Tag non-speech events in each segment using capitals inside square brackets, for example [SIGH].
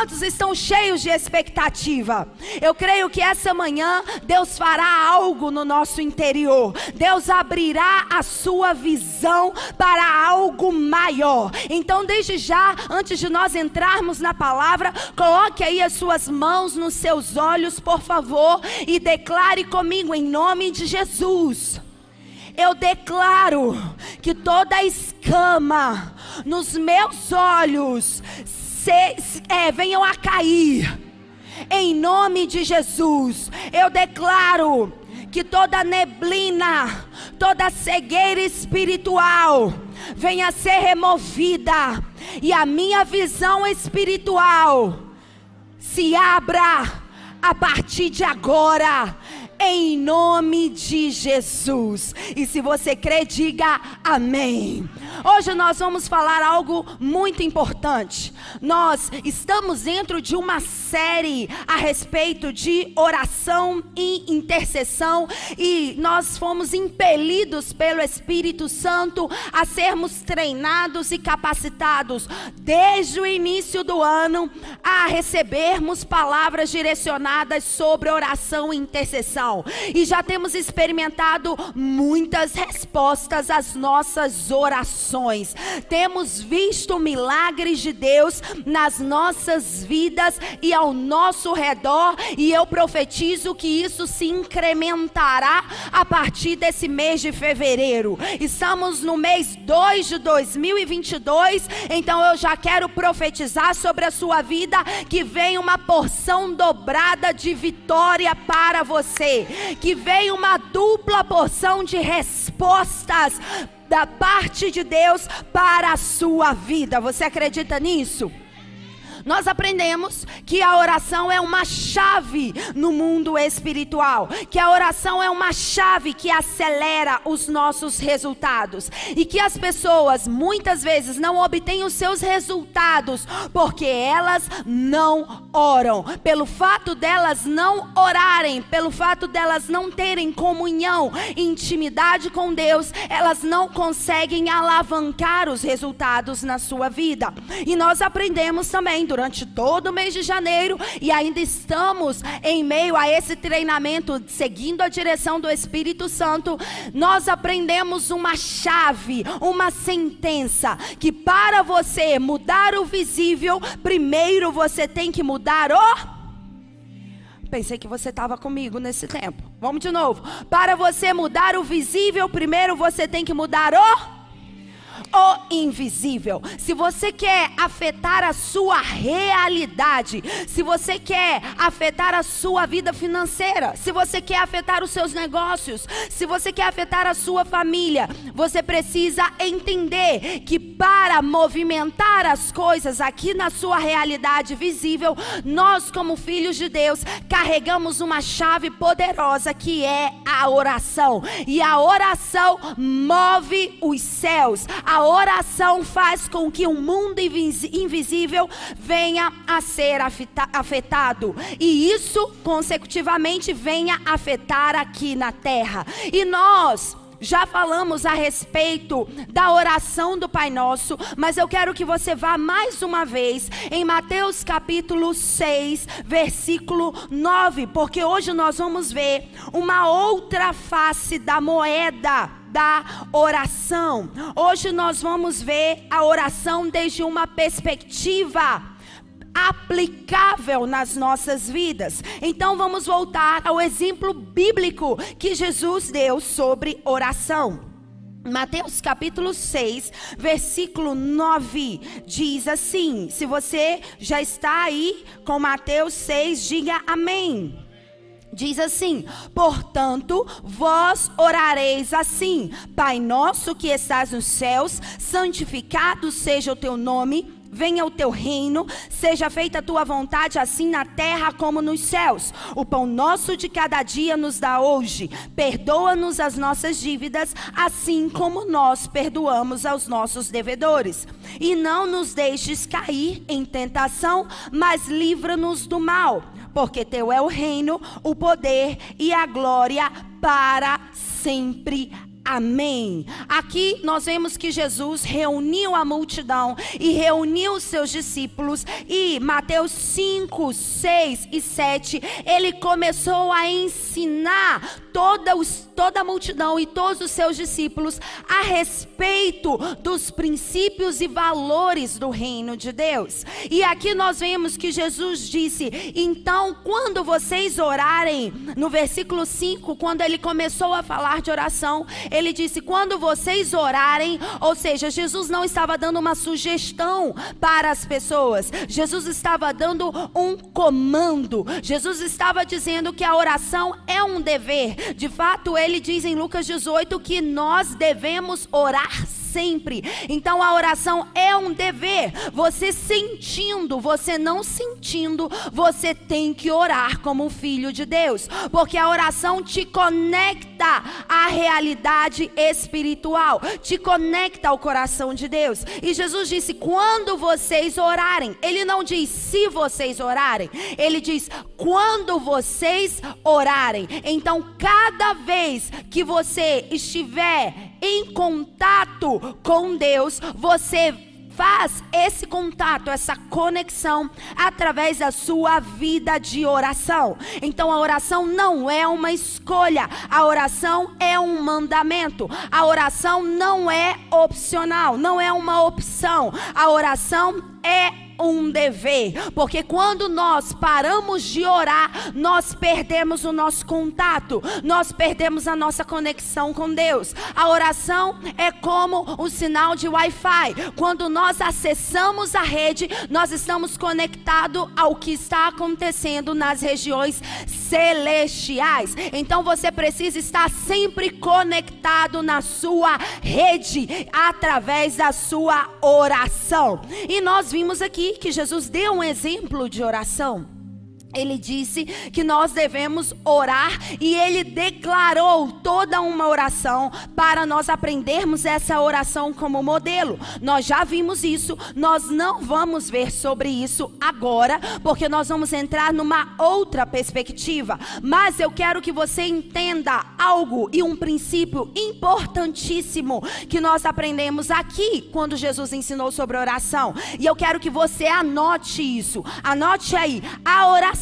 Quantos estão cheios de expectativa? Eu creio que essa manhã Deus fará algo no nosso interior. Deus abrirá a sua visão para algo maior. Então, desde já, antes de nós entrarmos na palavra, coloque aí as suas mãos nos seus olhos, por favor, e declare comigo em nome de Jesus. Eu declaro que toda escama nos meus olhos se, é, venham a cair. Em nome de Jesus, eu declaro que toda neblina, toda cegueira espiritual venha ser removida e a minha visão espiritual se abra a partir de agora em nome de Jesus. E se você crê, diga amém. Hoje nós vamos falar algo muito importante. Nós estamos dentro de uma série a respeito de oração e intercessão e nós fomos impelidos pelo Espírito Santo a sermos treinados e capacitados desde o início do ano a recebermos palavras direcionadas sobre oração e intercessão. E já temos experimentado muitas respostas às nossas orações orações. Temos visto milagres de Deus nas nossas vidas e ao nosso redor, e eu profetizo que isso se incrementará a partir desse mês de fevereiro. Estamos no mês 2 de 2022, então eu já quero profetizar sobre a sua vida que vem uma porção dobrada de vitória para você, que vem uma dupla porção de respostas da parte de Deus para a sua vida. Você acredita nisso? Nós aprendemos que a oração é uma chave no mundo espiritual, que a oração é uma chave que acelera os nossos resultados e que as pessoas muitas vezes não obtêm os seus resultados porque elas não oram. Pelo fato delas não orarem, pelo fato delas não terem comunhão, intimidade com Deus, elas não conseguem alavancar os resultados na sua vida. E nós aprendemos também durante todo o mês de janeiro e ainda estamos em meio a esse treinamento, seguindo a direção do Espírito Santo. Nós aprendemos uma chave, uma sentença que para você mudar o visível, primeiro você tem que mudar o Pensei que você estava comigo nesse tempo. Vamos de novo. Para você mudar o visível, primeiro você tem que mudar o o invisível. Se você quer afetar a sua realidade, se você quer afetar a sua vida financeira, se você quer afetar os seus negócios, se você quer afetar a sua família, você precisa entender que para movimentar as coisas aqui na sua realidade visível, nós, como filhos de Deus, carregamos uma chave poderosa que é a oração. E a oração move os céus. A a oração faz com que o mundo invisível venha a ser afetado. E isso, consecutivamente, venha afetar aqui na terra. E nós já falamos a respeito da oração do Pai Nosso, mas eu quero que você vá mais uma vez em Mateus capítulo 6, versículo 9, porque hoje nós vamos ver uma outra face da moeda da oração. Hoje nós vamos ver a oração desde uma perspectiva aplicável nas nossas vidas. Então vamos voltar ao exemplo bíblico que Jesus deu sobre oração. Mateus capítulo 6, versículo 9 diz assim: Se você já está aí com Mateus 6, diga amém. Diz assim: Portanto, vós orareis assim: Pai nosso que estás nos céus, santificado seja o teu nome venha o teu reino, seja feita a tua vontade, assim na terra como nos céus. O pão nosso de cada dia nos dá hoje. Perdoa-nos as nossas dívidas, assim como nós perdoamos aos nossos devedores. E não nos deixes cair em tentação, mas livra-nos do mal. Porque teu é o reino, o poder e a glória para sempre. Amém. Aqui nós vemos que Jesus reuniu a multidão e reuniu os seus discípulos, e Mateus 5, 6 e 7, ele começou a ensinar toda, os, toda a multidão e todos os seus discípulos a respeito dos princípios e valores do reino de Deus. E aqui nós vemos que Jesus disse: então, quando vocês orarem, no versículo 5, quando ele começou a falar de oração, ele disse: quando vocês orarem, ou seja, Jesus não estava dando uma sugestão para as pessoas, Jesus estava dando um comando, Jesus estava dizendo que a oração é um dever. De fato, ele diz em Lucas 18 que nós devemos orar sempre. Então a oração é um dever. Você sentindo, você não sentindo, você tem que orar como um filho de Deus, porque a oração te conecta à realidade espiritual, te conecta ao coração de Deus. E Jesus disse: "Quando vocês orarem". Ele não diz se vocês orarem, ele diz quando vocês orarem. Então, cada vez que você estiver em contato com Deus, você faz esse contato, essa conexão através da sua vida de oração. Então a oração não é uma escolha, a oração é um mandamento. A oração não é opcional, não é uma opção. A oração é um dever, porque quando nós paramos de orar, nós perdemos o nosso contato, nós perdemos a nossa conexão com Deus. A oração é como um sinal de Wi-Fi. Quando nós acessamos a rede, nós estamos conectados ao que está acontecendo nas regiões celestiais. Então você precisa estar sempre conectado na sua rede através da sua oração. E nós vimos aqui que Jesus deu um exemplo de oração. Ele disse que nós devemos orar e ele declarou toda uma oração para nós aprendermos essa oração como modelo. Nós já vimos isso, nós não vamos ver sobre isso agora, porque nós vamos entrar numa outra perspectiva. Mas eu quero que você entenda algo e um princípio importantíssimo que nós aprendemos aqui quando Jesus ensinou sobre oração. E eu quero que você anote isso. Anote aí, a oração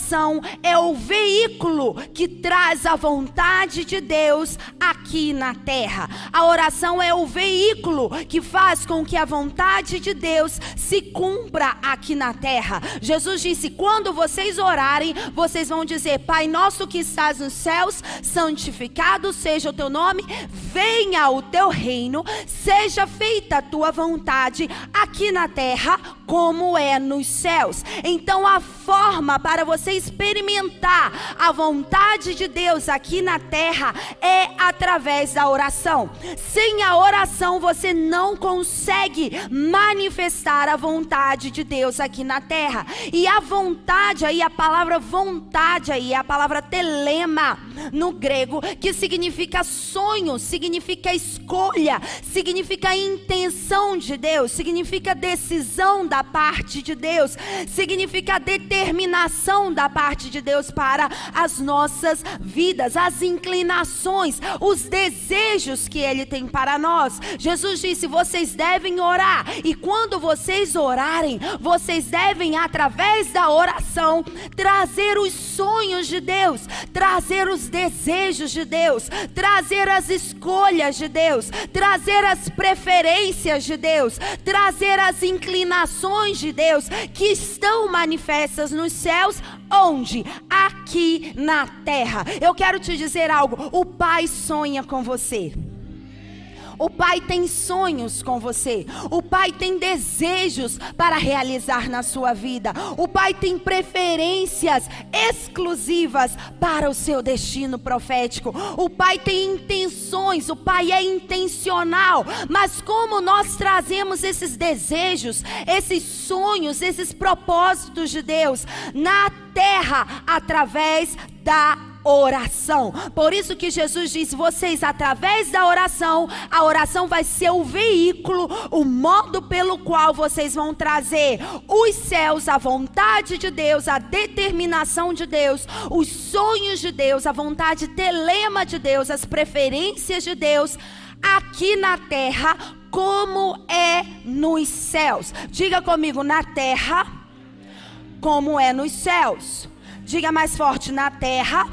é o veículo que traz a vontade de Deus aqui na terra. A oração é o veículo que faz com que a vontade de Deus se cumpra aqui na terra. Jesus disse: quando vocês orarem, vocês vão dizer: Pai nosso que estás nos céus, santificado seja o teu nome, venha o teu reino, seja feita a tua vontade aqui na terra como é nos céus. Então a forma para você experimentar a vontade de Deus aqui na terra é através da oração. Sem a oração você não consegue manifestar a vontade de Deus aqui na terra. E a vontade aí, a palavra vontade aí, a palavra telema no grego, que significa sonho, significa escolha, significa intenção de Deus, significa decisão da parte de Deus, significa determinação da parte de Deus para as nossas vidas, as inclinações, os desejos que Ele tem para nós. Jesus disse: vocês devem orar, e quando vocês orarem, vocês devem, através da oração, trazer os sonhos de Deus, trazer os desejos de Deus, trazer as escolhas de Deus, trazer as preferências de Deus, trazer as inclinações de Deus que estão manifestas nos céus, onde? Aqui na terra. Eu quero te dizer algo: o Pai sonha com você. O Pai tem sonhos com você. O Pai tem desejos para realizar na sua vida. O Pai tem preferências exclusivas para o seu destino profético. O Pai tem intenções, o Pai é intencional. Mas como nós trazemos esses desejos, esses sonhos, esses propósitos de Deus na terra através da oração. Por isso que Jesus diz: vocês, através da oração, a oração vai ser o veículo, o modo pelo qual vocês vão trazer os céus, a vontade de Deus, a determinação de Deus, os sonhos de Deus, a vontade telema de Deus, as preferências de Deus aqui na terra como é nos céus. Diga comigo, na terra, como é nos céus. Diga mais forte, na terra,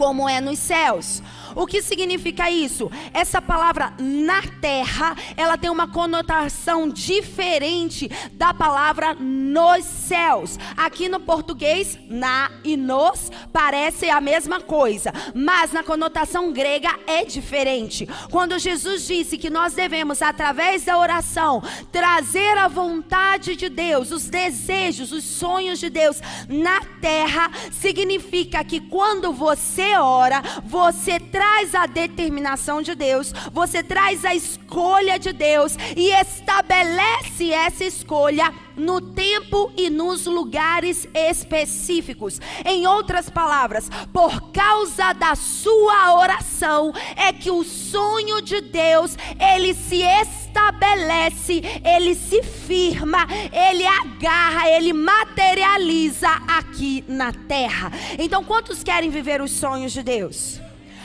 como é nos céus. O que significa isso? Essa palavra na terra, ela tem uma conotação diferente da palavra nos céus. Aqui no português, na e nos parece a mesma coisa, mas na conotação grega é diferente. Quando Jesus disse que nós devemos, através da oração, trazer a vontade de Deus, os desejos, os sonhos de Deus na terra, significa que quando você ora, você traz traz a determinação de Deus, você traz a escolha de Deus e estabelece essa escolha no tempo e nos lugares específicos. Em outras palavras, por causa da sua oração é que o sonho de Deus, ele se estabelece, ele se firma, ele agarra, ele materializa aqui na terra. Então, quantos querem viver os sonhos de Deus?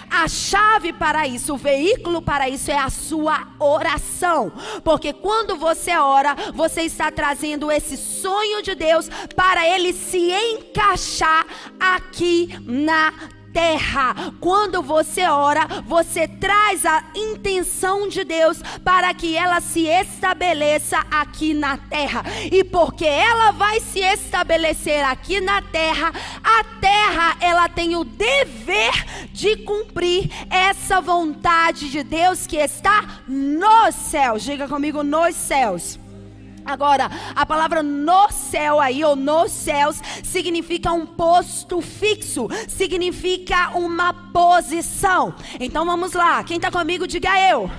A chave para isso, o veículo para isso é a sua oração. Porque quando você ora, você está trazendo esse sonho de Deus para ele se encaixar aqui na terra. Quando você ora, você traz a intenção de Deus para que ela se estabeleça aqui na terra. E porque ela vai se estabelecer aqui na terra, a terra ela tem o dever de cumprir essa vontade de Deus que está nos céus. Diga comigo, nos céus. Agora, a palavra no céu aí, ou nos céus, significa um posto fixo, significa uma posição. Então vamos lá, quem está comigo, diga eu.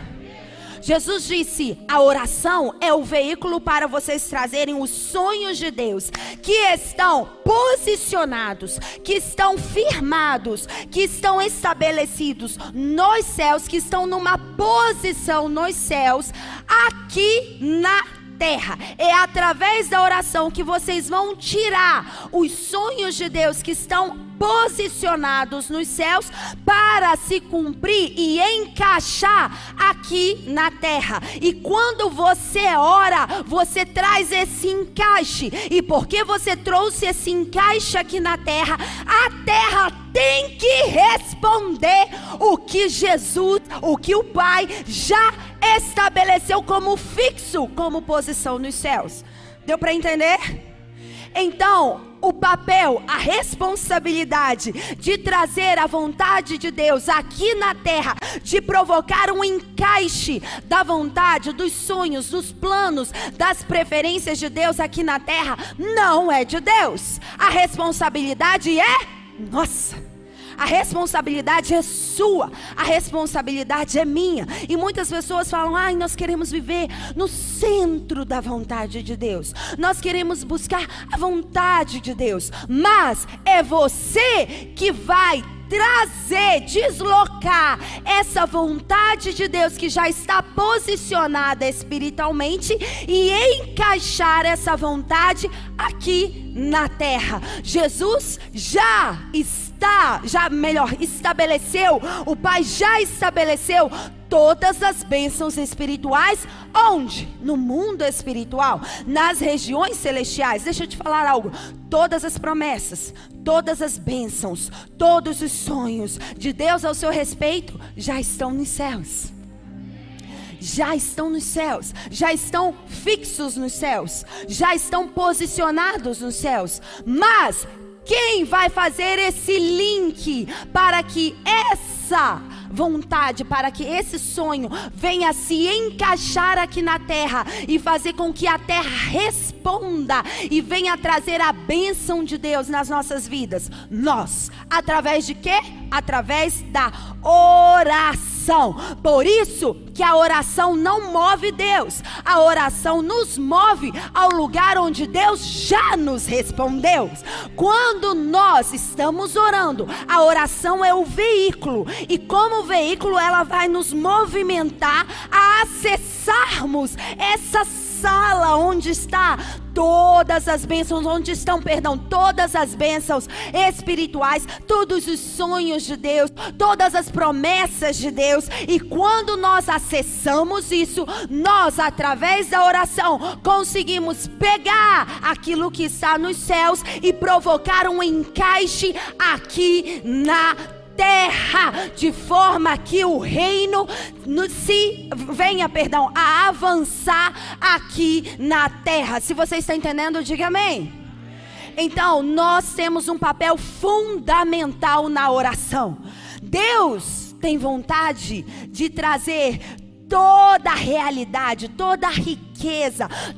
Jesus disse: a oração é o veículo para vocês trazerem os sonhos de Deus, que estão posicionados, que estão firmados, que estão estabelecidos nos céus, que estão numa posição nos céus, aqui na terra. É através da oração que vocês vão tirar os sonhos de Deus que estão posicionados nos céus para se cumprir e encaixar aqui na terra. E quando você ora, você traz esse encaixe. E porque você trouxe esse encaixe aqui na terra, a terra tem que responder o que Jesus, o que o Pai já estabeleceu como fixo, como posição nos céus. Deu para entender? Então, o papel, a responsabilidade de trazer a vontade de Deus aqui na terra, de provocar um encaixe da vontade, dos sonhos, dos planos, das preferências de Deus aqui na terra, não é de Deus. A responsabilidade é nossa. A responsabilidade é sua, a responsabilidade é minha. E muitas pessoas falam: ai, nós queremos viver no centro da vontade de Deus, nós queremos buscar a vontade de Deus, mas é você que vai trazer, deslocar essa vontade de Deus que já está posicionada espiritualmente e encaixar essa vontade aqui na terra. Jesus já está, já melhor, estabeleceu, o Pai já estabeleceu todas as bênçãos espirituais, onde? No mundo espiritual, nas regiões celestiais. Deixa eu te falar algo. Todas as promessas, todas as bênçãos, todos os sonhos de Deus ao seu respeito já estão nos céus já estão nos céus, já estão fixos nos céus, já estão posicionados nos céus. Mas quem vai fazer esse link para que essa vontade para que esse sonho venha se encaixar aqui na terra e fazer com que a terra responda e venha trazer a bênção de Deus nas nossas vidas. Nós, através de quê? Através da oração. Por isso que a oração não move Deus, a oração nos move ao lugar onde Deus já nos respondeu. Quando nós estamos orando, a oração é o veículo, e como veículo, ela vai nos movimentar a acessarmos essa sala onde está todas as bênçãos, onde estão, perdão, todas as bênçãos espirituais, todos os sonhos de Deus, todas as promessas de Deus. E quando nós acessamos isso, nós, através da oração, conseguimos pegar aquilo que está nos céus e provocar um encaixe aqui na terra terra, de forma que o reino no, se venha, perdão, a avançar aqui na terra. Se você está entendendo, diga amém. Então, nós temos um papel fundamental na oração. Deus tem vontade de trazer toda a realidade, toda a riqueza,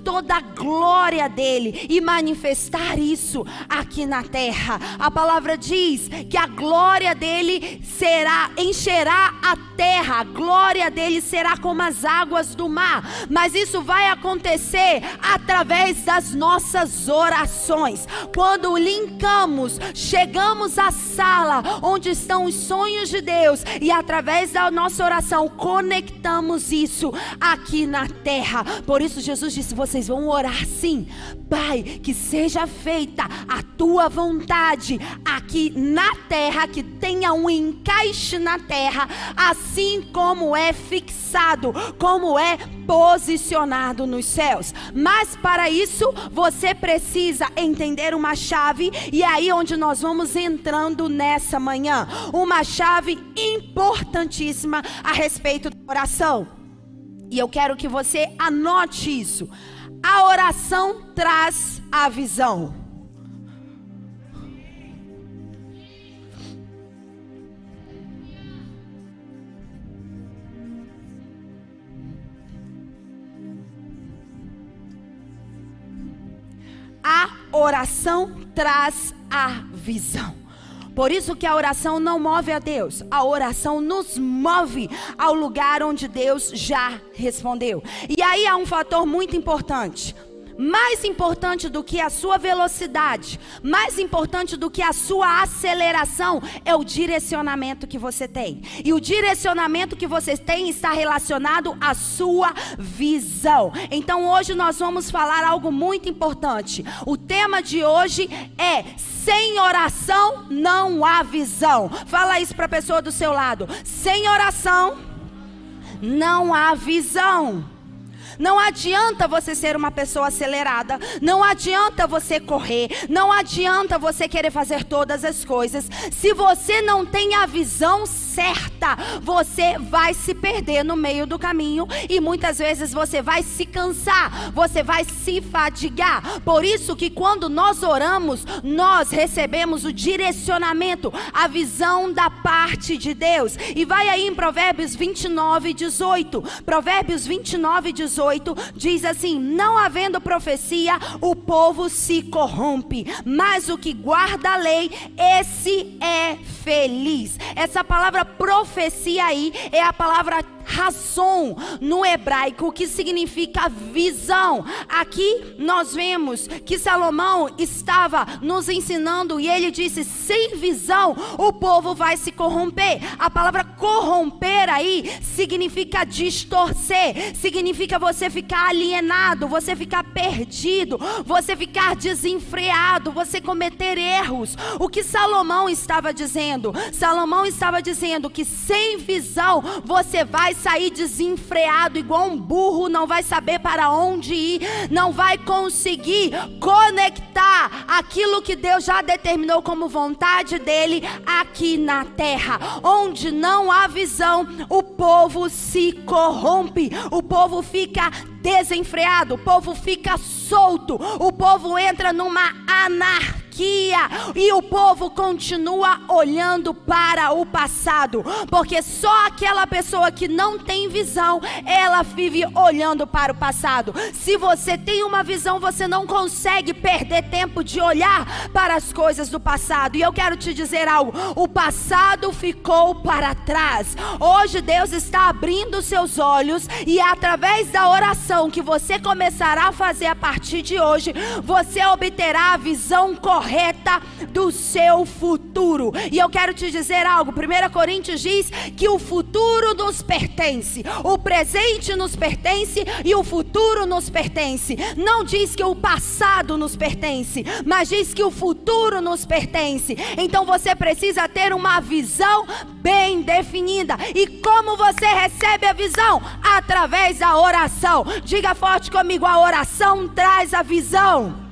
toda a glória dele e manifestar isso aqui na terra. A palavra diz que a glória dele será encherá a terra, a glória dele será como as águas do mar. Mas isso vai acontecer através das nossas orações. Quando linkamos, chegamos à sala onde estão os sonhos de Deus e através da nossa oração conectamos isso aqui na terra. Por isso, Jesus disse: vocês vão orar sim, Pai, que seja feita a tua vontade aqui na terra, que tenha um encaixe na terra, assim como é fixado, como é posicionado nos céus. Mas para isso, você precisa entender uma chave, e é aí onde nós vamos entrando nessa manhã. Uma chave importantíssima a respeito da oração. E eu quero que você anote isso. A oração traz a visão. A oração traz a visão. Por isso que a oração não move a Deus, a oração nos move ao lugar onde Deus já respondeu. E aí há um fator muito importante mais importante do que a sua velocidade, mais importante do que a sua aceleração, é o direcionamento que você tem. E o direcionamento que você tem está relacionado à sua visão. Então hoje nós vamos falar algo muito importante. O tema de hoje é sem oração não há visão. Fala isso para a pessoa do seu lado. Sem oração não há visão. Não adianta você ser uma pessoa acelerada, não adianta você correr, não adianta você querer fazer todas as coisas. Se você não tem a visão certa, você vai se perder no meio do caminho e muitas vezes você vai se cansar, você vai se fadigar. Por isso que quando nós oramos, nós recebemos o direcionamento, a visão da parte de Deus. E vai aí em Provérbios 29, 18. Provérbios 29, 18 diz assim: Não havendo profecia, o povo se corrompe, mas o que guarda a lei, esse é feliz. Essa palavra profecia aí é a palavra Rasson no hebraico, que significa visão. Aqui nós vemos que Salomão estava nos ensinando e ele disse: sem visão o povo vai se corromper. A palavra corromper aí significa distorcer, significa você ficar alienado, você ficar perdido, você ficar desenfreado, você cometer erros. O que Salomão estava dizendo? Salomão estava dizendo que sem visão você vai sair desenfreado, igual um burro, não vai saber para onde ir, não vai conseguir conectar aquilo que Deus já determinou como vontade dele aqui na terra. Onde não há visão, o povo se corrompe, o povo fica desenfreado, o povo fica solto, o povo entra numa anarquia e o povo continua olhando para o passado, porque só aquela pessoa que não tem visão, ela vive olhando para o passado. Se você tem uma visão, você não consegue perder tempo de olhar para as coisas do passado. E eu quero te dizer algo: o passado ficou para trás. Hoje Deus está abrindo seus olhos e através da oração que você começará a fazer a partir de hoje, você obterá a visão correta correta do seu futuro. E eu quero te dizer algo: 1 Coríntios diz que o futuro nos pertence, o presente nos pertence e o futuro nos pertence. Não diz que o passado nos pertence, mas diz que o futuro nos pertence. Então você precisa ter uma visão bem definida. E como você recebe a visão? Através da oração. Diga forte comigo: a oração traz a visão.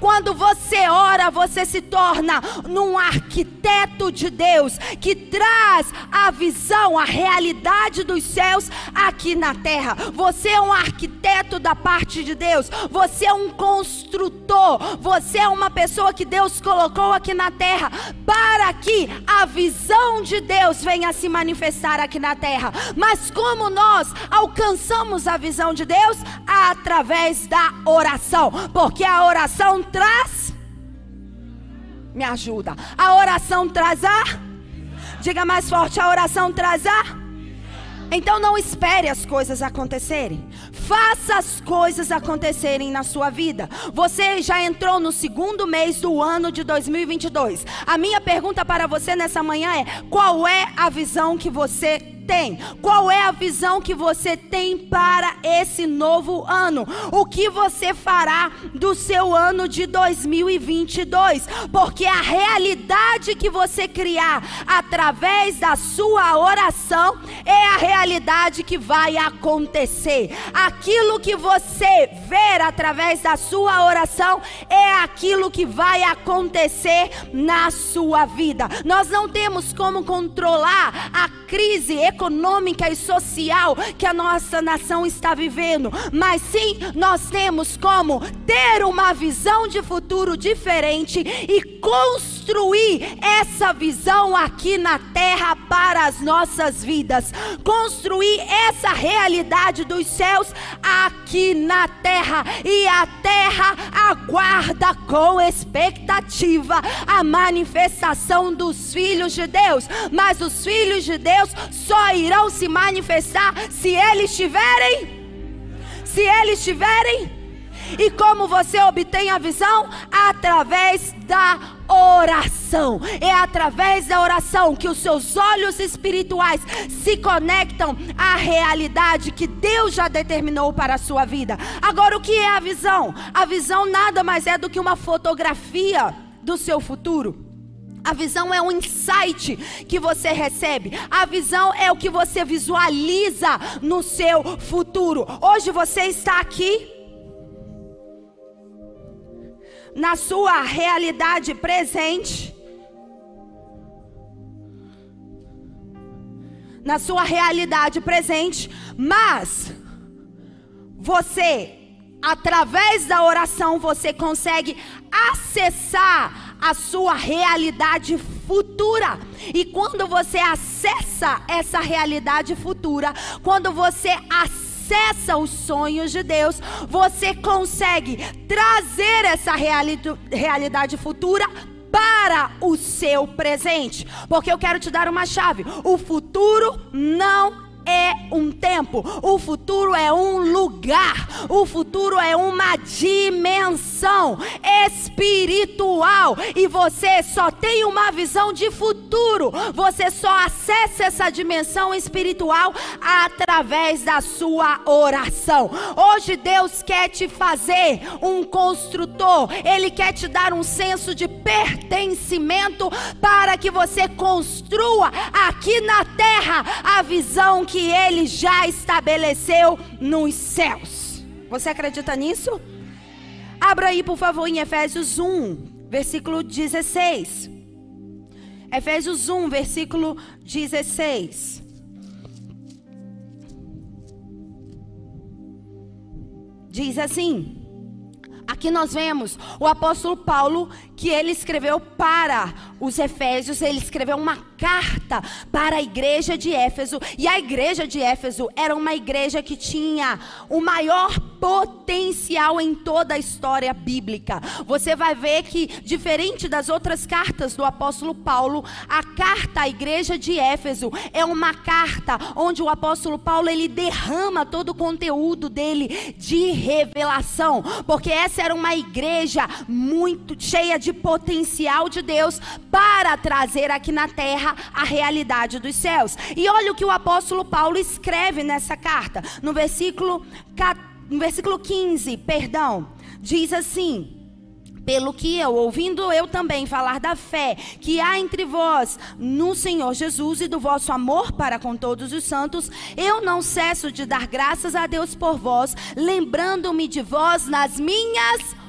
Quando você ora, você se torna num arquiteto de Deus que traz a visão, a realidade dos céus aqui na terra. Você é um arquiteto da parte de Deus. Você é um construtor. Você é uma pessoa que Deus colocou aqui na terra para que a visão de Deus venha se manifestar aqui na terra. Mas como nós alcançamos a visão de Deus? Através da oração. Porque a oração traz. Me ajuda. A oração traz a. Diga mais forte: a oração traz a. Então não espere as coisas acontecerem. Faça as coisas acontecerem na sua vida. Você já entrou no segundo mês do ano de 2022. A minha pergunta para você nessa manhã é: qual é a visão que você tem? Qual é a visão que você tem para esse novo ano? O que você fará do seu ano de 2022? Porque a realidade que você criar através da sua oração é a realidade que vai acontecer. Aquilo que você ver através da sua oração é aquilo que vai acontecer na sua vida. Nós não temos como controlar a crise econômica e social que a nossa nação está vivendo, mas sim nós temos como ter uma visão de futuro diferente e construir essa visão aqui na terra para as nossas vidas, construir essa realidade dos céus aqui na terra e a terra aguarda com expectativa a manifestação dos filhos de Deus, mas os filhos de Deus só irão se manifestar se eles tiverem. Se eles tiverem. E como você obtém a visão? Através da oração. É através da oração que os seus olhos espirituais se conectam à realidade que Deus já determinou para a sua vida. Agora, o que é a visão? A visão nada mais é do que uma fotografia do seu futuro. A visão é um insight que você recebe. A visão é o que você visualiza no seu futuro. Hoje você está aqui na sua realidade presente. Na sua realidade presente, mas você através da oração você consegue acessar a sua realidade futura. E quando você acessa essa realidade futura, quando você acessa os sonhos de Deus, você consegue trazer essa reali realidade futura para o seu presente. Porque eu quero te dar uma chave: o futuro não é um tempo, o futuro é um lugar, o futuro é uma dimensão espiritual. E você só tem uma visão de futuro, você só acessa essa dimensão espiritual através da sua oração. Hoje Deus quer te fazer um construtor, Ele quer te dar um senso de pertencimento para que você construa aqui na terra a visão que que ele já estabeleceu nos céus. Você acredita nisso? Abra aí, por favor, em Efésios 1, versículo 16. Efésios 1, versículo 16. Diz assim: Aqui nós vemos o apóstolo Paulo que ele escreveu para os Efésios, ele escreveu uma carta para a igreja de Éfeso, e a igreja de Éfeso era uma igreja que tinha o maior potencial em toda a história bíblica. Você vai ver que, diferente das outras cartas do apóstolo Paulo, a carta à igreja de Éfeso é uma carta onde o apóstolo Paulo ele derrama todo o conteúdo dele de revelação, porque essa era uma igreja muito cheia de potencial de Deus para trazer aqui na terra a realidade dos céus. E olha o que o apóstolo Paulo escreve nessa carta, no versículo, no versículo 15, perdão, diz assim: pelo que eu, ouvindo eu também falar da fé que há entre vós no Senhor Jesus e do vosso amor para com todos os santos, eu não cesso de dar graças a Deus por vós, lembrando-me de vós nas minhas orações,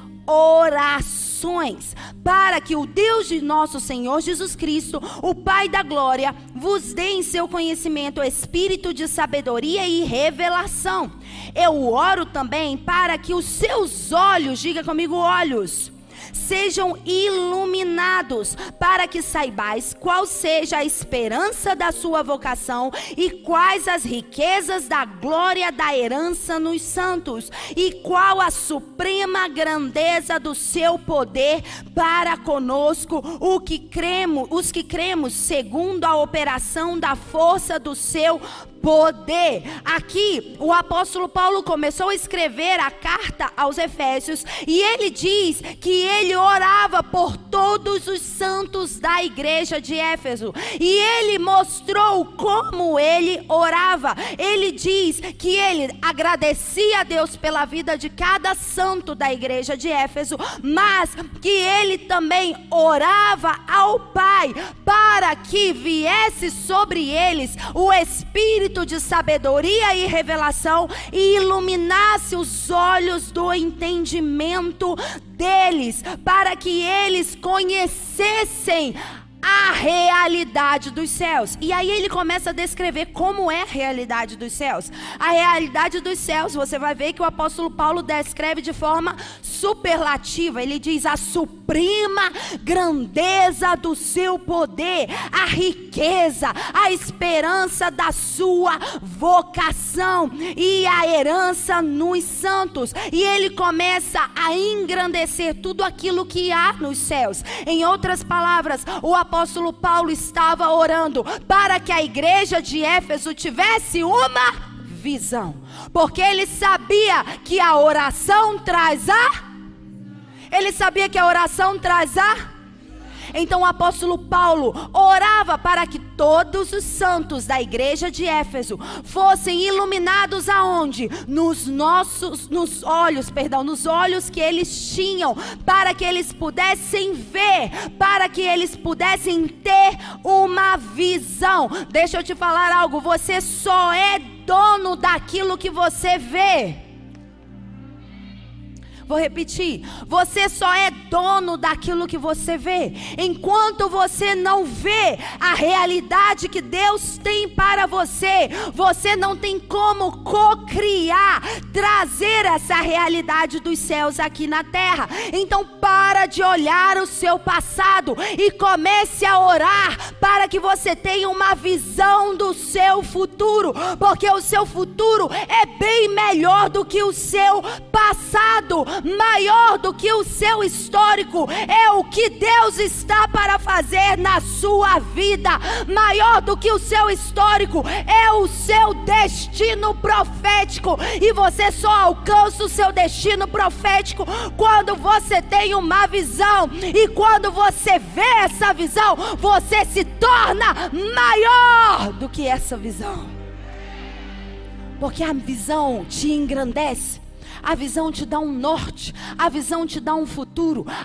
para que o Deus de nosso Senhor Jesus Cristo, o Pai da glória, vos dê em seu conhecimento espírito de sabedoria e revelação. Eu oro também para que os seus olhos, diga comigo, olhos, sejam iluminados, para que saibais qual seja a esperança da sua vocação e quais as riquezas da glória da herança nos santos, e qual a suprema grandeza do seu poder para conosco, o que cremos, os que cremos segundo a operação da força do seu poder. Aqui, o apóstolo Paulo começou a escrever a carta aos Efésios e ele diz que ele orava por todos os santos da igreja de Éfeso. E ele mostrou como ele orava. Ele diz que ele agradecia a Deus pela vida de cada santo da igreja de Éfeso, mas que ele também orava ao Pai para que viesse sobre eles o Espírito espírito de sabedoria e revelação e iluminasse os olhos do entendimento deles, para que eles conhecessem a realidade dos céus. E aí ele começa a descrever como é a realidade dos céus. A realidade dos céus, você vai ver que o apóstolo Paulo descreve de forma superlativa. Ele diz a suprema grandeza do seu poder, a riqueza, a esperança da sua vocação e a herança nos santos. E ele começa a engrandecer tudo aquilo que há nos céus. Em outras palavras, o apóstolo apóstolo Paulo estava orando para que a igreja de Éfeso tivesse uma visão, porque ele sabia que a oração traz a ele sabia que a oração traz a então o apóstolo Paulo orava para que todos os santos da igreja de Éfeso fossem iluminados aonde? Nos nossos nos olhos, perdão, nos olhos que eles tinham, para que eles pudessem ver, para que eles pudessem ter uma visão. Deixa eu te falar algo, você só é dono daquilo que você vê. Vou repetir. Você só é dono daquilo que você vê. Enquanto você não vê a realidade que Deus tem para você, você não tem como co-criar, trazer essa realidade dos céus aqui na terra. Então para de olhar o seu passado e comece a orar para que você tenha uma visão do seu futuro, porque o seu futuro é bem melhor do que o seu passado maior do que o seu histórico é o que Deus está para fazer na sua vida. Maior do que o seu histórico é o seu destino profético. E você só alcança o seu destino profético quando você tem uma visão. E quando você vê essa visão, você se torna maior do que essa visão. Porque a visão te engrandece a visão te dá um norte, a visão te dá um futuro,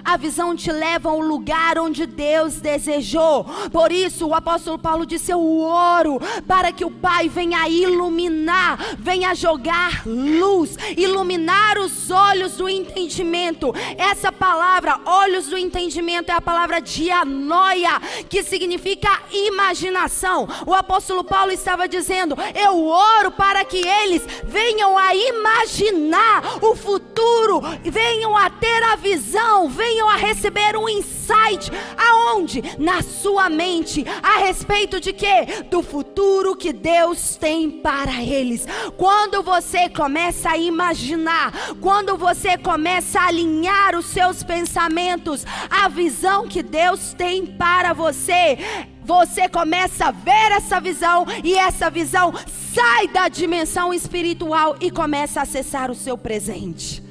a visão te leva ao lugar onde Deus desejou. Por isso, o apóstolo Paulo disse: Eu oro para que o Pai venha iluminar, venha jogar luz, iluminar os olhos do entendimento. Essa palavra, olhos do entendimento, é a palavra dianoia, que significa imaginação. O apóstolo Paulo estava dizendo: Eu oro para que eles venham a imaginar o futuro, venham a ter a visão visão, venham a receber um insight. Aonde? Na sua mente. A respeito de quê? Do futuro que Deus tem para eles. Quando você começa a imaginar, quando você começa a alinhar os seus pensamentos, a visão que Deus tem para você, você começa a ver essa visão e essa visão sai da dimensão espiritual e começa a acessar o seu presente.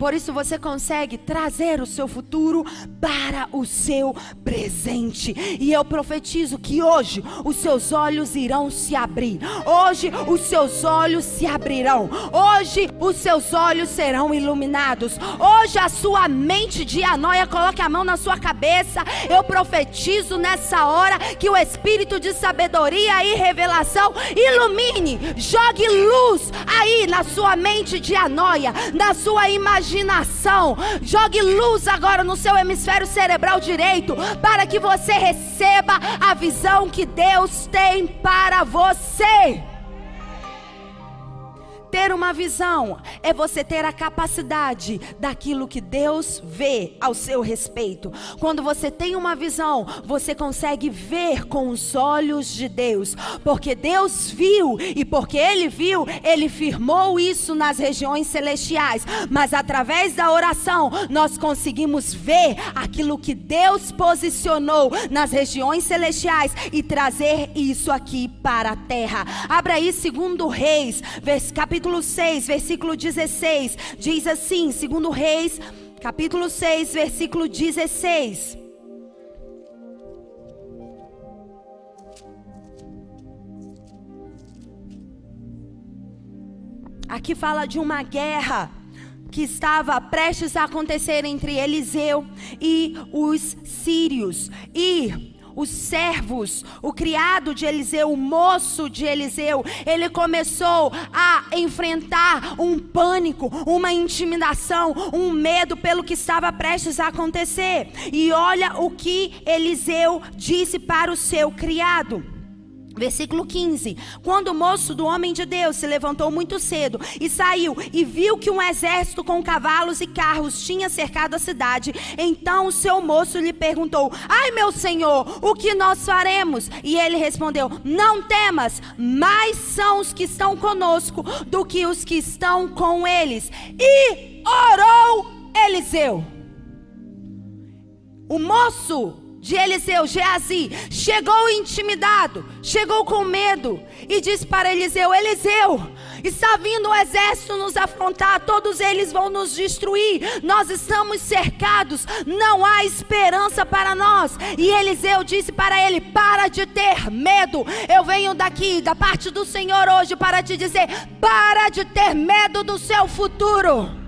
Por isso você consegue trazer o seu futuro para o seu presente. E eu profetizo que hoje os seus olhos irão se abrir. Hoje os seus olhos se abrirão. Hoje os seus olhos serão iluminados. Hoje a sua mente de anoia coloque a mão na sua cabeça. Eu profetizo nessa hora que o espírito de sabedoria e revelação ilumine, jogue luz aí na sua mente de anoia, na sua imaginação imaginação. Jogue luz agora no seu hemisfério cerebral direito para que você receba a visão que Deus tem para você. Ter uma visão é você ter a capacidade daquilo que Deus vê ao seu respeito. Quando você tem uma visão, você consegue ver com os olhos de Deus, porque Deus viu e porque Ele viu, Ele firmou isso nas regiões celestiais. Mas através da oração, nós conseguimos ver aquilo que Deus posicionou nas regiões celestiais e trazer isso aqui para a terra. Abra aí, segundo Reis, capítulo capítulo 6, versículo 16, diz assim, segundo Reis, capítulo 6, versículo 16. Aqui fala de uma guerra que estava prestes a acontecer entre Eliseu e os sírios. E os servos, o criado de Eliseu, o moço de Eliseu, ele começou a enfrentar um pânico, uma intimidação, um medo pelo que estava prestes a acontecer. E olha o que Eliseu disse para o seu criado. Versículo 15: Quando o moço do homem de Deus se levantou muito cedo e saiu e viu que um exército com cavalos e carros tinha cercado a cidade, então o seu moço lhe perguntou: Ai, meu senhor, o que nós faremos? E ele respondeu: Não temas, mais são os que estão conosco do que os que estão com eles. E orou Eliseu. O moço de Eliseu, Geazi, chegou intimidado, chegou com medo e disse para Eliseu: Eliseu, está vindo um exército nos afrontar, todos eles vão nos destruir, nós estamos cercados, não há esperança para nós. E Eliseu disse para ele: Para de ter medo, eu venho daqui, da parte do Senhor hoje, para te dizer: Para de ter medo do seu futuro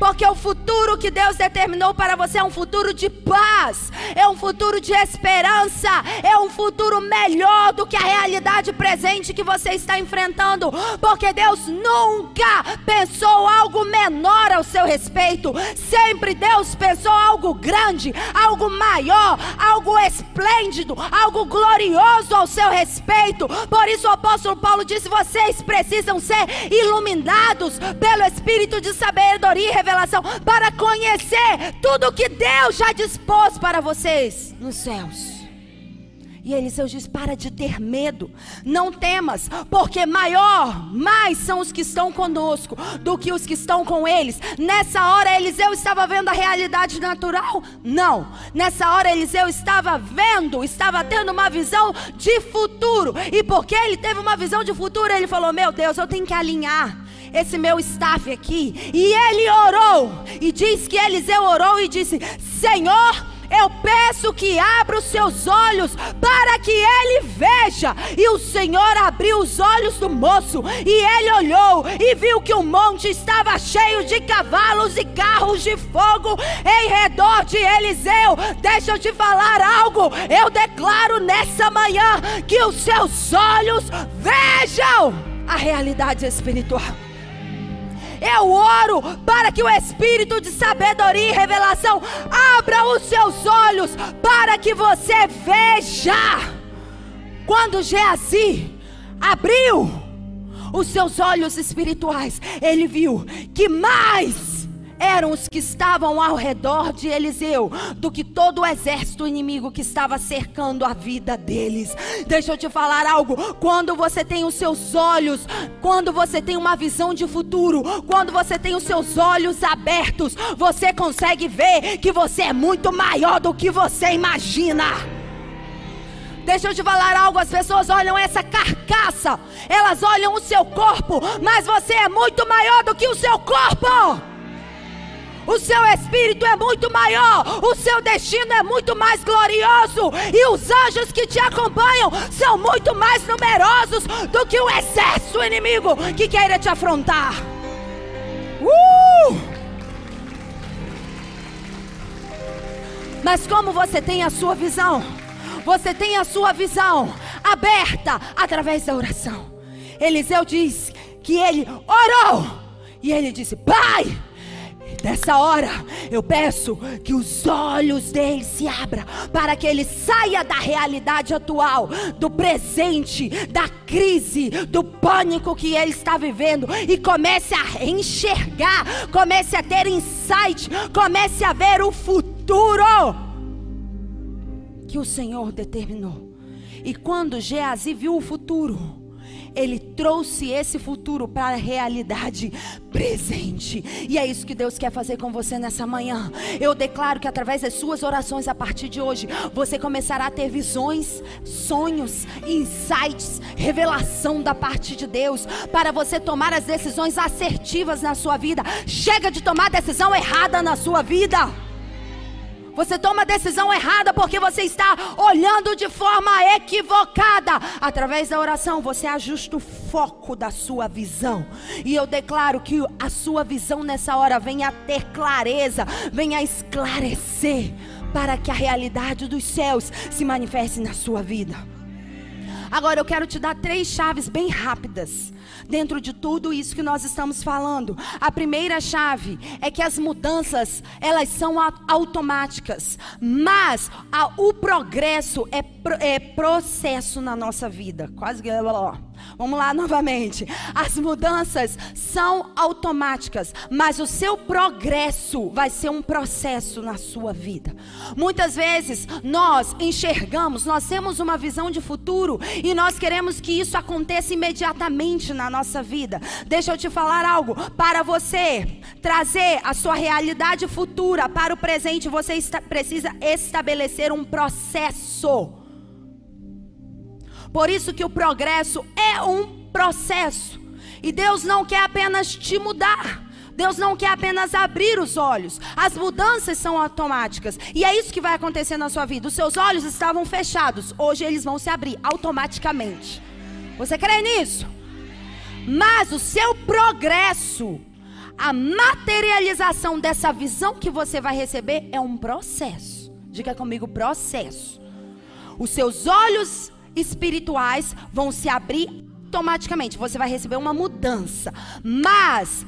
porque o futuro que Deus determinou para você é um futuro de paz, é um futuro de esperança, é um futuro melhor do que a realidade presente que você está enfrentando, porque Deus nunca pensou algo menor ao seu respeito, sempre Deus pensou algo grande, algo maior, algo esplêndido, algo glorioso ao seu respeito. Por isso o apóstolo Paulo disse: vocês precisam ser iluminados pelo espírito de sabedoria e revelação revelação, para conhecer tudo que Deus já dispôs para vocês nos céus. E Eliseu diz: Para de ter medo, não temas, porque maior, mais são os que estão conosco do que os que estão com eles. Nessa hora, Eliseu estava vendo a realidade natural? Não. Nessa hora, Eliseu estava vendo, estava tendo uma visão de futuro. E porque ele teve uma visão de futuro, ele falou: Meu Deus, eu tenho que alinhar esse meu staff aqui. E ele orou. E diz que Eliseu orou e disse: Senhor, eu peço que abra os seus olhos para que ele veja. E o Senhor abriu os olhos do moço, e ele olhou e viu que o monte estava cheio de cavalos e carros de fogo em redor de Eliseu. Deixa eu te falar algo. Eu declaro nessa manhã que os seus olhos vejam a realidade espiritual. Eu oro para que o espírito de sabedoria e revelação abra os seus olhos para que você veja. Quando Geazi abriu os seus olhos espirituais, ele viu que mais eram os que estavam ao redor de Eliseu do que todo o exército inimigo que estava cercando a vida deles. Deixa eu te falar algo. Quando você tem os seus olhos, quando você tem uma visão de futuro, quando você tem os seus olhos abertos, você consegue ver que você é muito maior do que você imagina. Deixa eu te falar algo: as pessoas olham essa carcaça, elas olham o seu corpo, mas você é muito maior do que o seu corpo. O seu espírito é muito maior, o seu destino é muito mais glorioso, e os anjos que te acompanham são muito mais numerosos do que o exército inimigo que queira te afrontar. Uh! Mas como você tem a sua visão? Você tem a sua visão aberta através da oração. Eliseu diz que ele orou e ele disse: Pai, Nessa hora, eu peço que os olhos dele se abram para que ele saia da realidade atual, do presente, da crise, do pânico que ele está vivendo e comece a enxergar, comece a ter insight, comece a ver o futuro que o Senhor determinou. E quando Geazi viu o futuro, ele trouxe esse futuro para a realidade presente. E é isso que Deus quer fazer com você nessa manhã. Eu declaro que através das suas orações a partir de hoje, você começará a ter visões, sonhos, insights, revelação da parte de Deus para você tomar as decisões assertivas na sua vida. Chega de tomar decisão errada na sua vida. Você toma a decisão errada porque você está olhando de forma equivocada. Através da oração, você ajusta o foco da sua visão. E eu declaro que a sua visão nessa hora venha ter clareza, venha esclarecer, para que a realidade dos céus se manifeste na sua vida. Agora eu quero te dar três chaves bem rápidas dentro de tudo isso que nós estamos falando. A primeira chave é que as mudanças, elas são automáticas, mas a, o progresso é, é processo na nossa vida. Quase que Vamos lá novamente. As mudanças são automáticas, mas o seu progresso vai ser um processo na sua vida. Muitas vezes nós enxergamos, nós temos uma visão de futuro e nós queremos que isso aconteça imediatamente na nossa vida. Deixa eu te falar algo. Para você trazer a sua realidade futura para o presente, você está, precisa estabelecer um processo. Por isso que o progresso é um processo. E Deus não quer apenas te mudar. Deus não quer apenas abrir os olhos. As mudanças são automáticas. E é isso que vai acontecer na sua vida. Os seus olhos estavam fechados. Hoje eles vão se abrir automaticamente. Você crê nisso? Mas o seu progresso, a materialização dessa visão que você vai receber é um processo. Diga comigo, processo. Os seus olhos espirituais vão se abrir automaticamente. Você vai receber uma mudança. Mas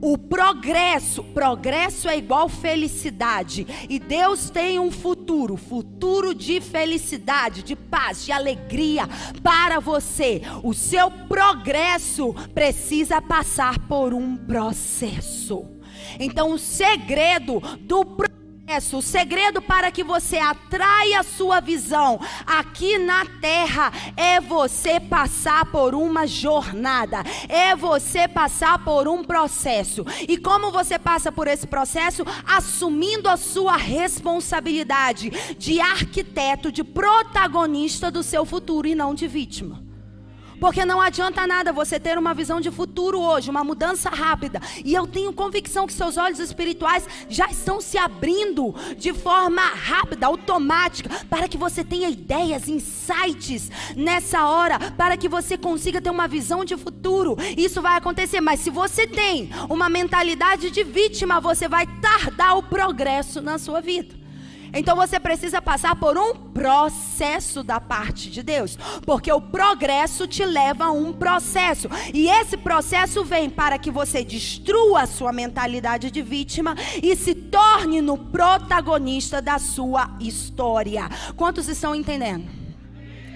o progresso, progresso é igual felicidade. E Deus tem um futuro, futuro de felicidade, de paz, de alegria para você. O seu progresso precisa passar por um processo. Então, o segredo do progresso o segredo para que você atraia a sua visão aqui na terra é você passar por uma jornada, é você passar por um processo. E como você passa por esse processo? Assumindo a sua responsabilidade de arquiteto, de protagonista do seu futuro e não de vítima. Porque não adianta nada você ter uma visão de futuro hoje, uma mudança rápida. E eu tenho convicção que seus olhos espirituais já estão se abrindo de forma rápida, automática, para que você tenha ideias, insights nessa hora, para que você consiga ter uma visão de futuro. Isso vai acontecer, mas se você tem uma mentalidade de vítima, você vai tardar o progresso na sua vida. Então você precisa passar por um processo da parte de Deus, porque o progresso te leva a um processo, e esse processo vem para que você destrua a sua mentalidade de vítima e se torne no protagonista da sua história. Quantos estão entendendo?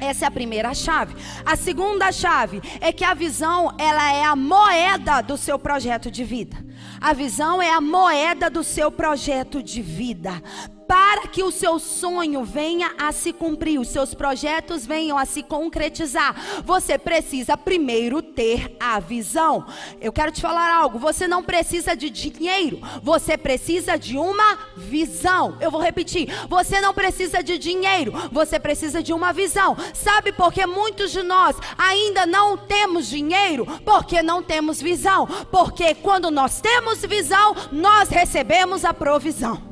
Essa é a primeira chave. A segunda chave é que a visão, ela é a moeda do seu projeto de vida. A visão é a moeda do seu projeto de vida para que o seu sonho venha a se cumprir, os seus projetos venham a se concretizar, você precisa primeiro ter a visão. Eu quero te falar algo: você não precisa de dinheiro, você precisa de uma visão. Eu vou repetir: você não precisa de dinheiro, você precisa de uma visão. Sabe por que muitos de nós ainda não temos dinheiro? Porque não temos visão. Porque quando nós temos visão, nós recebemos a provisão.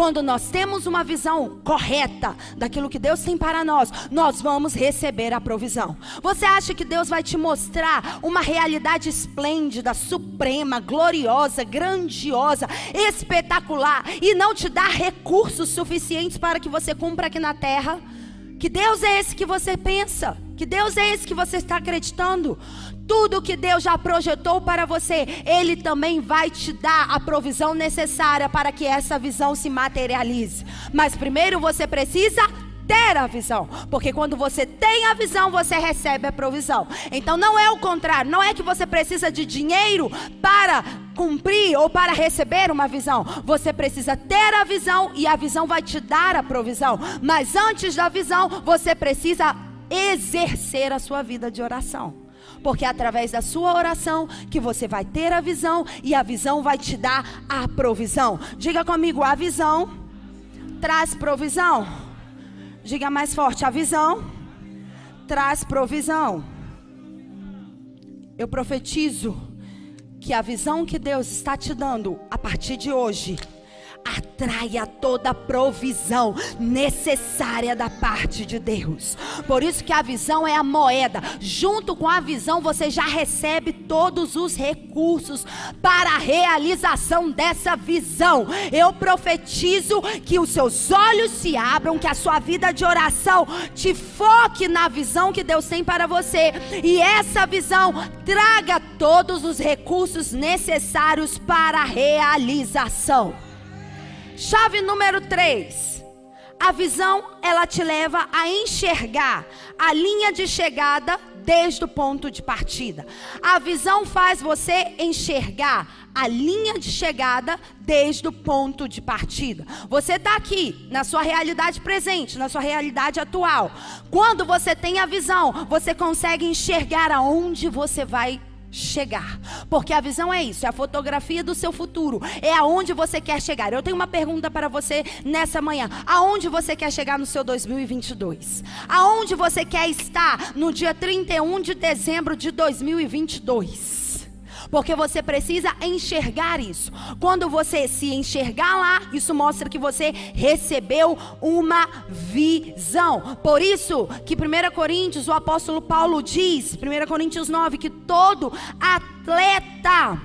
Quando nós temos uma visão correta daquilo que Deus tem para nós, nós vamos receber a provisão. Você acha que Deus vai te mostrar uma realidade esplêndida, suprema, gloriosa, grandiosa, espetacular e não te dar recursos suficientes para que você cumpra aqui na terra? Que Deus é esse que você pensa? Que Deus é esse que você está acreditando? Tudo que Deus já projetou para você, Ele também vai te dar a provisão necessária para que essa visão se materialize. Mas primeiro você precisa ter a visão, porque quando você tem a visão, você recebe a provisão. Então não é o contrário, não é que você precisa de dinheiro para cumprir ou para receber uma visão. Você precisa ter a visão e a visão vai te dar a provisão. Mas antes da visão, você precisa exercer a sua vida de oração. Porque é através da sua oração que você vai ter a visão e a visão vai te dar a provisão. Diga comigo, a visão traz provisão. Diga mais forte, a visão traz provisão. Eu profetizo que a visão que Deus está te dando a partir de hoje atraia toda a provisão necessária da parte de Deus. Por isso que a visão é a moeda. Junto com a visão você já recebe todos os recursos para a realização dessa visão. Eu profetizo que os seus olhos se abram, que a sua vida de oração te foque na visão que Deus tem para você e essa visão traga todos os recursos necessários para a realização. Chave número 3. A visão, ela te leva a enxergar a linha de chegada desde o ponto de partida. A visão faz você enxergar a linha de chegada desde o ponto de partida. Você está aqui na sua realidade presente, na sua realidade atual. Quando você tem a visão, você consegue enxergar aonde você vai chegar. Porque a visão é isso, é a fotografia do seu futuro, é aonde você quer chegar. Eu tenho uma pergunta para você nessa manhã. Aonde você quer chegar no seu 2022? Aonde você quer estar no dia 31 de dezembro de 2022? Porque você precisa enxergar isso. Quando você se enxergar lá, isso mostra que você recebeu uma visão. Por isso que 1 Coríntios, o apóstolo Paulo diz, 1 Coríntios 9, que todo atleta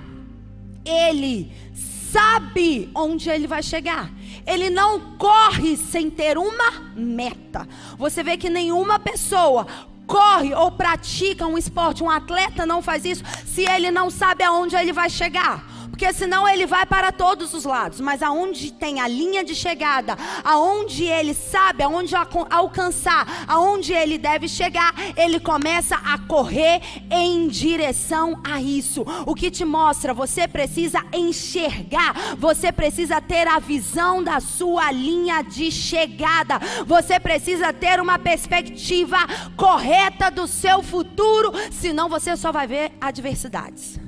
ele sabe onde ele vai chegar. Ele não corre sem ter uma meta. Você vê que nenhuma pessoa corre ou pratica um esporte, um atleta não faz isso se ele não sabe aonde ele vai chegar. Porque senão ele vai para todos os lados, mas aonde tem a linha de chegada, aonde ele sabe aonde alcançar, aonde ele deve chegar, ele começa a correr em direção a isso. O que te mostra, você precisa enxergar, você precisa ter a visão da sua linha de chegada. Você precisa ter uma perspectiva correta do seu futuro, senão você só vai ver adversidades.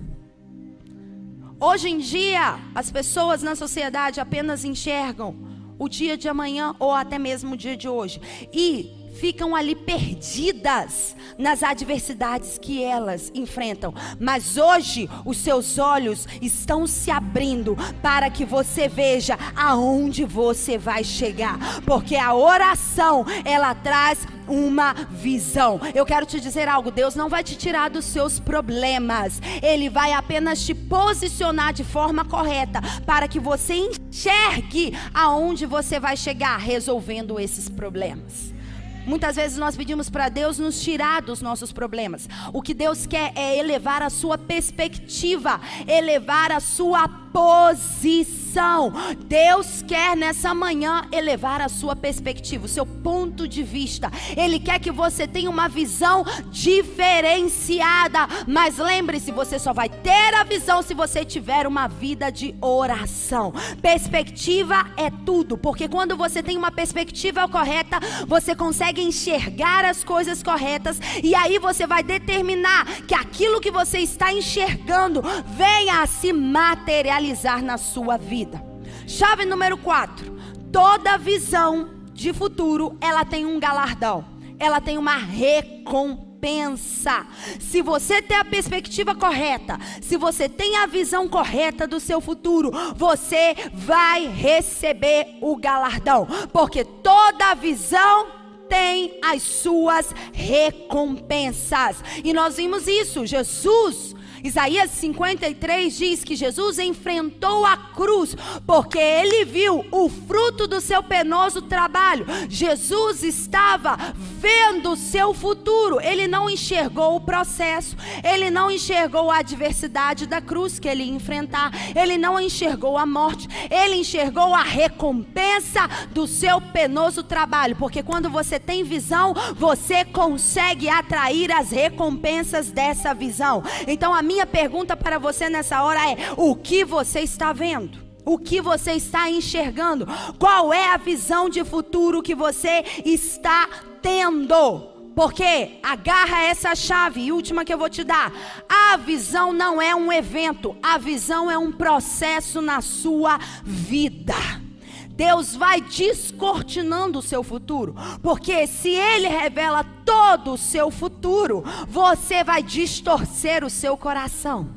Hoje em dia, as pessoas na sociedade apenas enxergam o dia de amanhã ou até mesmo o dia de hoje. E ficam ali perdidas nas adversidades que elas enfrentam. Mas hoje os seus olhos estão se abrindo para que você veja aonde você vai chegar, porque a oração ela traz uma visão. Eu quero te dizer algo: Deus não vai te tirar dos seus problemas, Ele vai apenas te posicionar de forma correta para que você enxergue aonde você vai chegar resolvendo esses problemas. Muitas vezes nós pedimos para Deus nos tirar dos nossos problemas. O que Deus quer é elevar a sua perspectiva, elevar a sua posição. Deus quer nessa manhã elevar a sua perspectiva, o seu ponto de vista. Ele quer que você tenha uma visão diferenciada. Mas lembre-se, você só vai ter a visão se você tiver uma vida de oração. Perspectiva é tudo, porque quando você tem uma perspectiva correta, você consegue enxergar as coisas corretas e aí você vai determinar que aquilo que você está enxergando venha a se materializar na sua vida. Chave número 4. Toda visão de futuro, ela tem um galardão. Ela tem uma recompensa. Se você tem a perspectiva correta, se você tem a visão correta do seu futuro, você vai receber o galardão, porque toda visão tem as suas recompensas. E nós vimos isso. Jesus Isaías 53 diz que Jesus enfrentou a cruz porque ele viu o fruto do seu penoso trabalho. Jesus estava vendo o seu futuro. Ele não enxergou o processo, ele não enxergou a adversidade da cruz que ele ia enfrentar, ele não enxergou a morte, ele enxergou a recompensa do seu penoso trabalho. Porque quando você tem visão, você consegue atrair as recompensas dessa visão. Então a minha pergunta para você nessa hora é: o que você está vendo? O que você está enxergando? Qual é a visão de futuro que você está tendo? Porque agarra essa chave e última que eu vou te dar. A visão não é um evento, a visão é um processo na sua vida. Deus vai descortinando o seu futuro, porque se Ele revela todo o seu futuro, você vai distorcer o seu coração.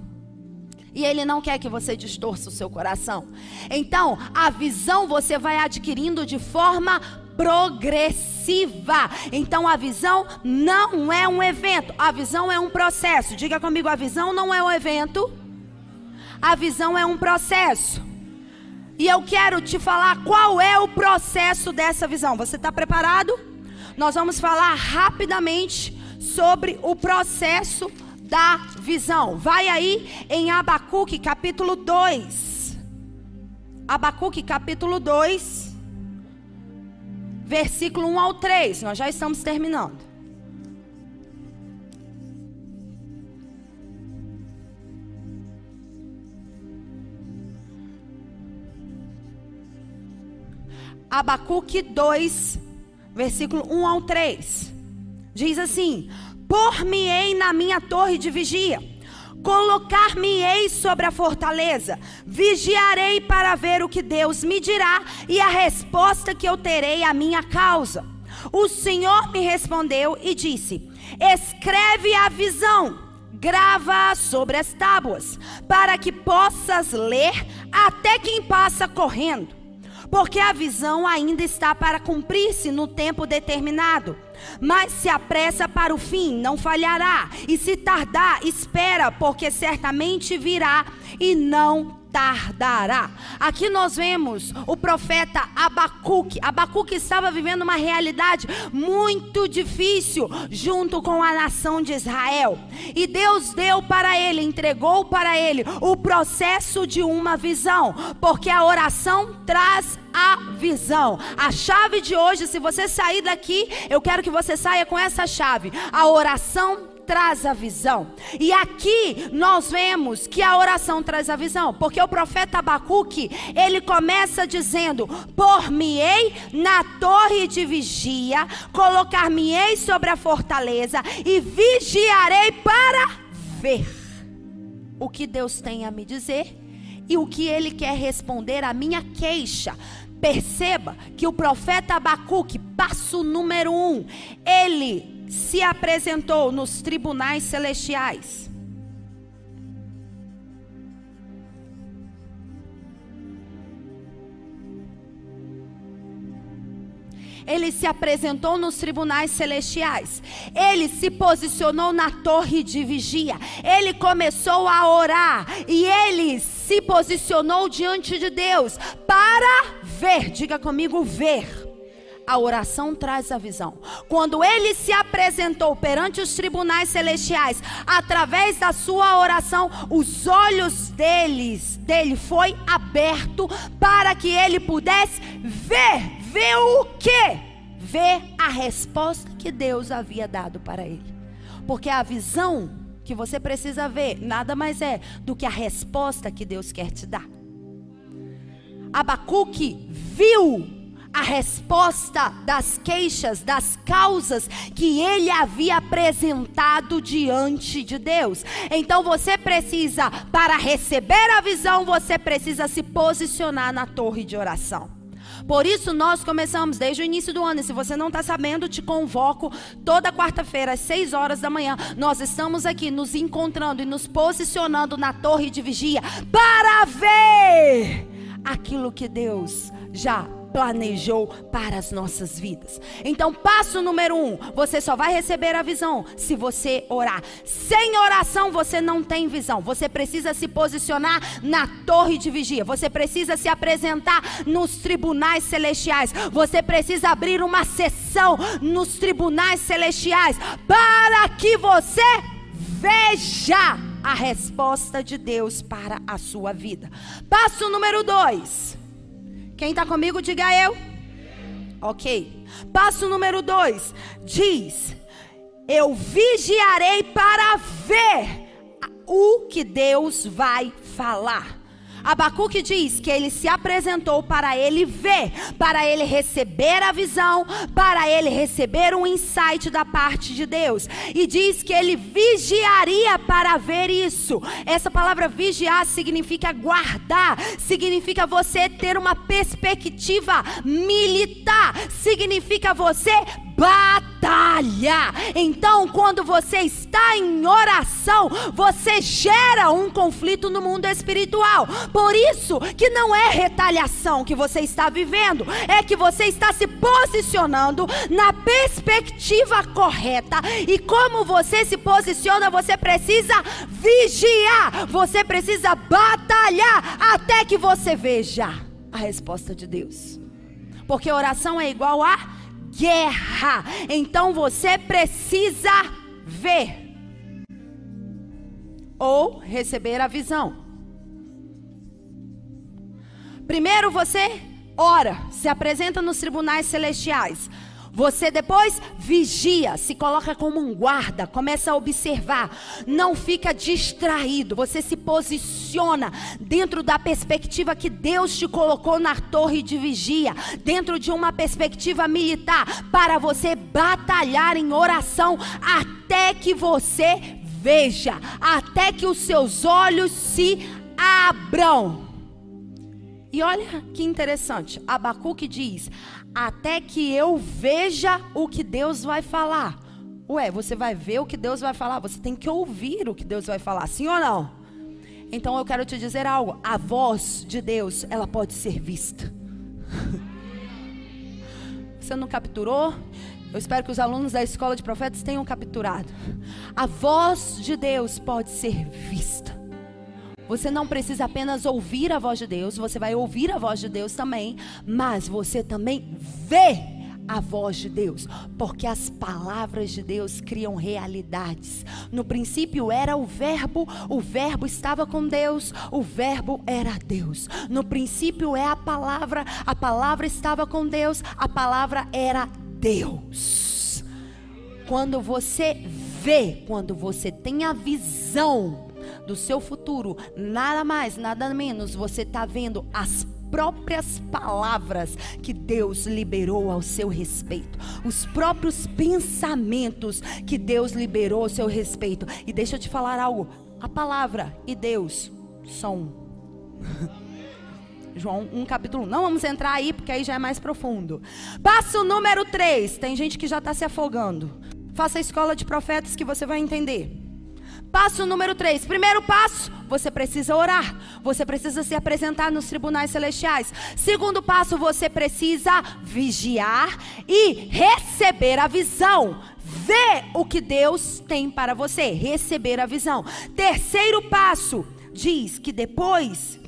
E Ele não quer que você distorça o seu coração. Então, a visão você vai adquirindo de forma progressiva. Então a visão não é um evento, a visão é um processo. Diga comigo, a visão não é um evento. A visão é um processo. E eu quero te falar qual é o processo dessa visão. Você está preparado? Nós vamos falar rapidamente sobre o processo da visão. Vai aí em Abacuque capítulo 2. Abacuque capítulo 2, versículo 1 ao 3. Nós já estamos terminando. Abacuque 2, versículo 1 ao 3. Diz assim: Por-me-ei na minha torre de vigia, colocar-me-ei sobre a fortaleza, vigiarei para ver o que Deus me dirá e a resposta que eu terei à minha causa. O Senhor me respondeu e disse: Escreve a visão grava sobre as tábuas, para que possas ler até quem passa correndo porque a visão ainda está para cumprir-se no tempo determinado. Mas se apressa para o fim, não falhará. E se tardar, espera, porque certamente virá e não tardará. Aqui nós vemos o profeta Abacuque. Abacuque estava vivendo uma realidade muito difícil junto com a nação de Israel. E Deus deu para ele, entregou para ele o processo de uma visão, porque a oração traz a visão. A chave de hoje, se você sair daqui, eu quero que você saia com essa chave. A oração traz a visão. E aqui nós vemos que a oração traz a visão, porque o profeta Abacuque, ele começa dizendo: Por-me-ei na torre de vigia, colocar-me-ei sobre a fortaleza e vigiarei para ver o que Deus tem a me dizer e o que ele quer responder à minha queixa. Perceba que o profeta Abacuque, passo número um, ele se apresentou nos tribunais celestiais. Ele se apresentou nos tribunais celestiais. Ele se posicionou na torre de vigia. Ele começou a orar. E ele se posicionou diante de Deus para ver. Diga comigo, ver a oração traz a visão. Quando ele se apresentou perante os tribunais celestiais, através da sua oração, os olhos deles, dele foi aberto para que ele pudesse ver, ver o quê? Ver a resposta que Deus havia dado para ele. Porque a visão que você precisa ver nada mais é do que a resposta que Deus quer te dar. Abacuque viu a resposta das queixas, das causas que ele havia apresentado diante de Deus. Então você precisa, para receber a visão, você precisa se posicionar na torre de oração. Por isso nós começamos desde o início do ano. E se você não está sabendo, te convoco toda quarta-feira às 6 horas da manhã. Nós estamos aqui nos encontrando e nos posicionando na torre de vigia para ver aquilo que Deus já planejou para as nossas vidas. Então, passo número um: você só vai receber a visão se você orar. Sem oração, você não tem visão. Você precisa se posicionar na torre de vigia. Você precisa se apresentar nos tribunais celestiais. Você precisa abrir uma sessão nos tribunais celestiais para que você veja a resposta de Deus para a sua vida. Passo número dois. Quem está comigo, diga eu. Ok. Passo número dois. Diz: Eu vigiarei para ver o que Deus vai falar. Abacuque diz que ele se apresentou para ele ver, para ele receber a visão, para ele receber um insight da parte de Deus. E diz que ele vigiaria para ver isso. Essa palavra vigiar significa guardar, significa você ter uma perspectiva militar, significa você batalha. Então, quando você está em oração, você gera um conflito no mundo espiritual. Por isso que não é retaliação que você está vivendo, é que você está se posicionando na perspectiva correta. E como você se posiciona, você precisa vigiar, você precisa batalhar até que você veja a resposta de Deus. Porque oração é igual a guerra. Então você precisa ver ou receber a visão. Primeiro você ora, se apresenta nos tribunais celestiais. Você depois vigia, se coloca como um guarda, começa a observar, não fica distraído, você se posiciona dentro da perspectiva que Deus te colocou na torre de vigia, dentro de uma perspectiva militar, para você batalhar em oração até que você veja, até que os seus olhos se abram. E olha que interessante, Abacuque diz: até que eu veja o que Deus vai falar. Ué, você vai ver o que Deus vai falar, você tem que ouvir o que Deus vai falar, sim ou não? Então eu quero te dizer algo: a voz de Deus, ela pode ser vista. [LAUGHS] Você não capturou? Eu espero que os alunos da escola de profetas tenham capturado. A voz de Deus pode ser vista. Você não precisa apenas ouvir a voz de Deus, você vai ouvir a voz de Deus também, mas você também vê a voz de Deus, porque as palavras de Deus criam realidades. No princípio era o Verbo, o Verbo estava com Deus, o Verbo era Deus. No princípio é a palavra, a palavra estava com Deus, a palavra era Deus. Quando você vê, quando você tem a visão, do seu futuro, nada mais, nada menos, você está vendo as próprias palavras que Deus liberou ao seu respeito, os próprios pensamentos que Deus liberou ao seu respeito. E deixa eu te falar algo: a palavra e Deus são um. [LAUGHS] João 1, capítulo 1. Não vamos entrar aí, porque aí já é mais profundo. Passo número 3. Tem gente que já está se afogando. Faça a escola de profetas que você vai entender. Passo número 3. Primeiro passo, você precisa orar. Você precisa se apresentar nos tribunais celestiais. Segundo passo, você precisa vigiar e receber a visão. Ver o que Deus tem para você. Receber a visão. Terceiro passo, diz que depois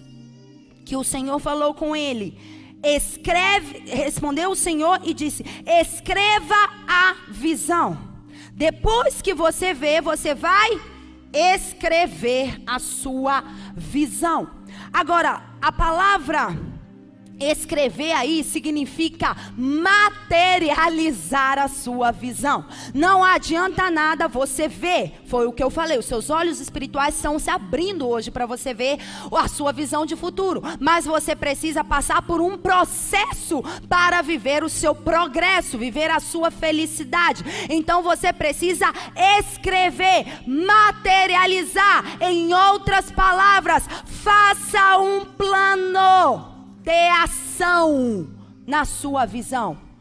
que o Senhor falou com ele, escreve, respondeu o Senhor e disse: escreva a visão. Depois que você vê, você vai escrever a sua visão. Agora, a palavra Escrever aí significa materializar a sua visão. Não adianta nada você ver. Foi o que eu falei. Os seus olhos espirituais estão se abrindo hoje para você ver a sua visão de futuro. Mas você precisa passar por um processo para viver o seu progresso, viver a sua felicidade. Então você precisa escrever, materializar. Em outras palavras, faça um plano ter ação na sua visão.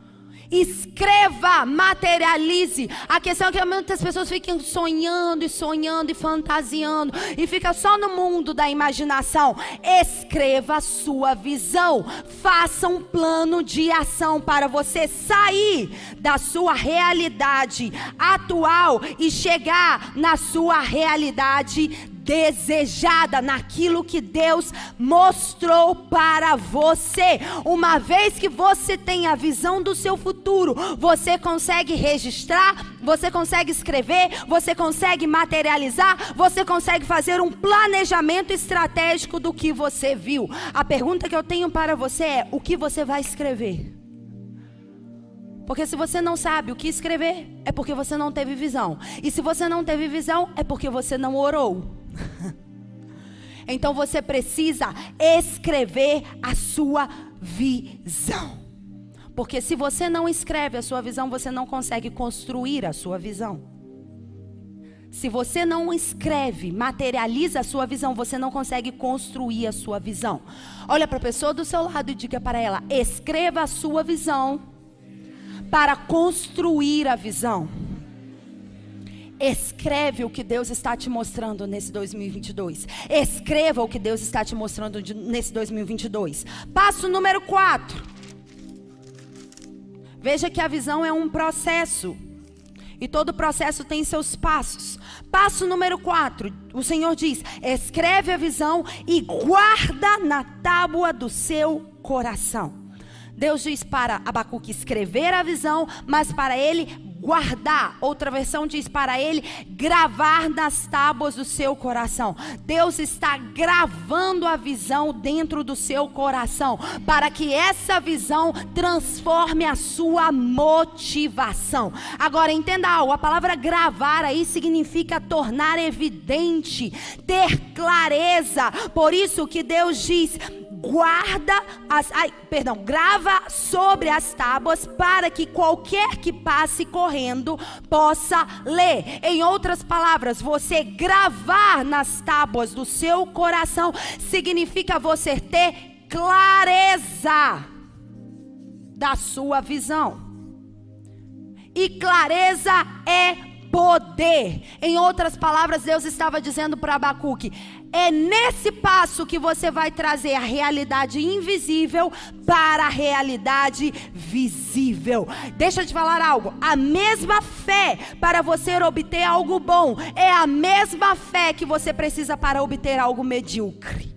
Escreva, materialize. A questão é que muitas pessoas ficam sonhando e sonhando e fantasiando e fica só no mundo da imaginação. Escreva a sua visão. Faça um plano de ação para você sair da sua realidade atual e chegar na sua realidade desejada naquilo que Deus mostrou para você. Uma vez que você tem a visão do seu futuro, você consegue registrar, você consegue escrever, você consegue materializar, você consegue fazer um planejamento estratégico do que você viu. A pergunta que eu tenho para você é: o que você vai escrever? Porque se você não sabe o que escrever, é porque você não teve visão. E se você não teve visão, é porque você não orou. [LAUGHS] Então você precisa escrever a sua visão. Porque se você não escreve a sua visão, você não consegue construir a sua visão. Se você não escreve, materializa a sua visão, você não consegue construir a sua visão. Olha para a pessoa do seu lado e diga para ela: escreva a sua visão para construir a visão. Escreve o que Deus está te mostrando nesse 2022. Escreva o que Deus está te mostrando de, nesse 2022. Passo número 4. Veja que a visão é um processo. E todo processo tem seus passos. Passo número 4. O Senhor diz: escreve a visão e guarda na tábua do seu coração. Deus diz para Abacuque escrever a visão, mas para ele guardar. Outra versão diz para ele gravar nas tábuas do seu coração. Deus está gravando a visão dentro do seu coração para que essa visão transforme a sua motivação. Agora entenda algo, a palavra gravar aí significa tornar evidente, ter clareza. Por isso que Deus diz: guarda as, ai, perdão, grava sobre as tábuas para que qualquer que passe correndo possa ler. Em outras palavras, você gravar nas tábuas do seu coração significa você ter clareza da sua visão. E clareza é poder. Em outras palavras, Deus estava dizendo para Abacuque: é nesse passo que você vai trazer a realidade invisível para a realidade visível. Deixa eu te falar algo. A mesma fé para você obter algo bom é a mesma fé que você precisa para obter algo medíocre.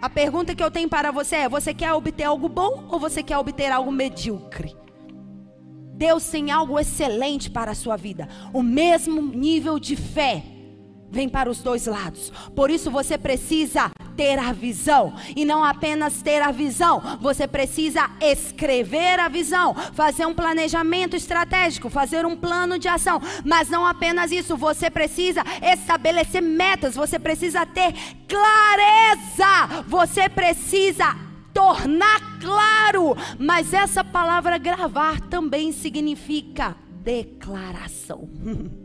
A pergunta que eu tenho para você é: você quer obter algo bom ou você quer obter algo medíocre? Deus tem algo excelente para a sua vida. O mesmo nível de fé vem para os dois lados. Por isso você precisa ter a visão e não apenas ter a visão, você precisa escrever a visão, fazer um planejamento estratégico, fazer um plano de ação, mas não apenas isso, você precisa estabelecer metas, você precisa ter clareza, você precisa tornar claro. Mas essa palavra gravar também significa declaração. [LAUGHS]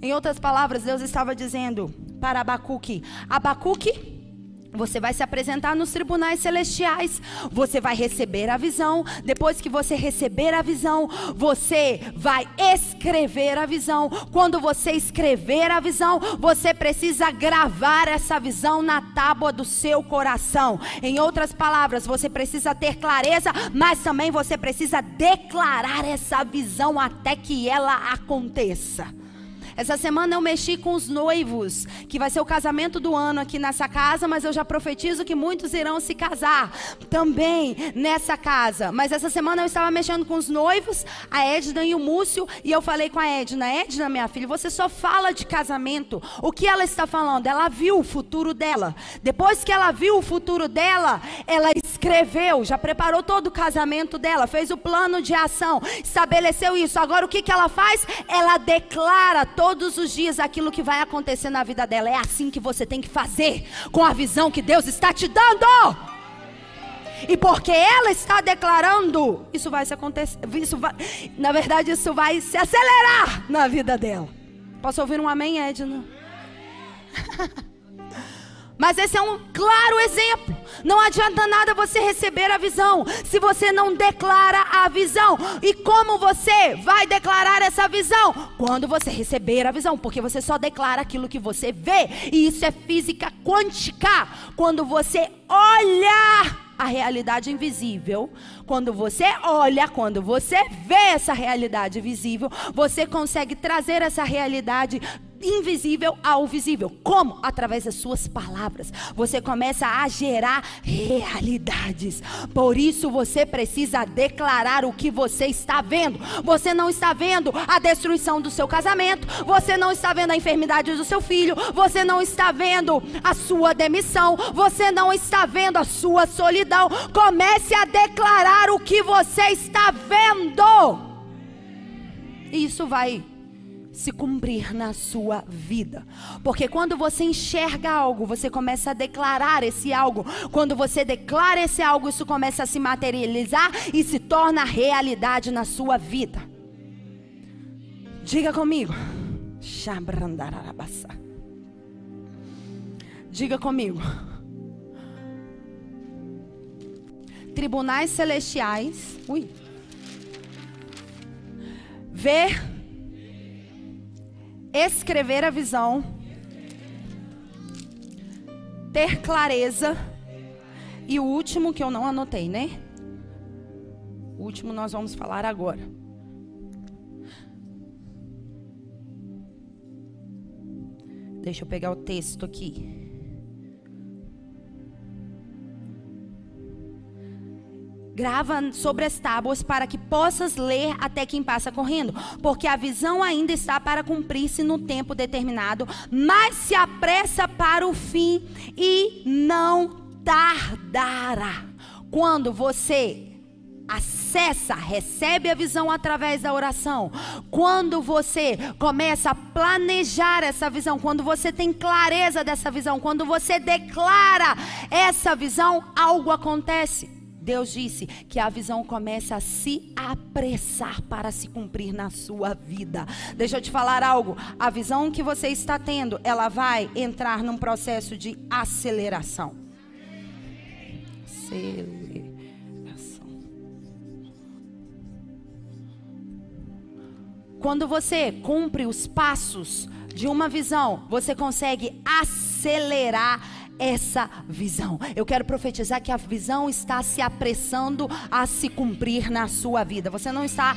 em outras palavras, Deus estava dizendo para Abacuque: Abacuque, você vai se apresentar nos tribunais celestiais, você vai receber a visão. Depois que você receber a visão, você vai escrever a visão. Quando você escrever a visão, você precisa gravar essa visão na tábua do seu coração. Em outras palavras, você precisa ter clareza, mas também você precisa declarar essa visão até que ela aconteça. Essa semana eu mexi com os noivos, que vai ser o casamento do ano aqui nessa casa, mas eu já profetizo que muitos irão se casar também nessa casa. Mas essa semana eu estava mexendo com os noivos, a Edna e o Múcio, e eu falei com a Edna: Edna, minha filha, você só fala de casamento. O que ela está falando? Ela viu o futuro dela. Depois que ela viu o futuro dela, ela escreveu, já preparou todo o casamento dela, fez o plano de ação, estabeleceu isso. Agora o que, que ela faz? Ela declara todos os dias aquilo que vai acontecer na vida dela. É assim que você tem que fazer, com a visão que Deus está te dando. E porque ela está declarando, isso vai se acontecer, isso vai, na verdade isso vai se acelerar na vida dela. Posso ouvir um amém, Edna? [LAUGHS] Mas esse é um claro exemplo. Não adianta nada você receber a visão se você não declara a visão. E como você vai declarar essa visão? Quando você receber a visão, porque você só declara aquilo que você vê. E isso é física quântica. Quando você olha a realidade invisível, quando você olha, quando você vê essa realidade visível, você consegue trazer essa realidade invisível ao visível. Como? Através das suas palavras. Você começa a gerar realidades. Por isso você precisa declarar o que você está vendo. Você não está vendo a destruição do seu casamento, você não está vendo a enfermidade do seu filho, você não está vendo a sua demissão, você não está vendo a sua solidão. Comece a declarar o que você está vendo. Isso vai se cumprir na sua vida. Porque quando você enxerga algo, você começa a declarar esse algo. Quando você declara esse algo, isso começa a se materializar e se torna realidade na sua vida. Diga comigo. Diga comigo. Tribunais celestiais. Ui. Ver escrever a visão, ter clareza. E o último que eu não anotei, né? O último nós vamos falar agora. Deixa eu pegar o texto aqui. Grava sobre as tábuas para que possas ler até quem passa correndo, porque a visão ainda está para cumprir-se no tempo determinado, mas se apressa para o fim e não tardará. Quando você acessa, recebe a visão através da oração. Quando você começa a planejar essa visão, quando você tem clareza dessa visão, quando você declara essa visão, algo acontece. Deus disse que a visão começa a se apressar para se cumprir na sua vida. Deixa eu te falar algo. A visão que você está tendo, ela vai entrar num processo de aceleração. Aceleração. Quando você cumpre os passos de uma visão, você consegue acelerar essa visão. Eu quero profetizar que a visão está se apressando a se cumprir na sua vida. Você não está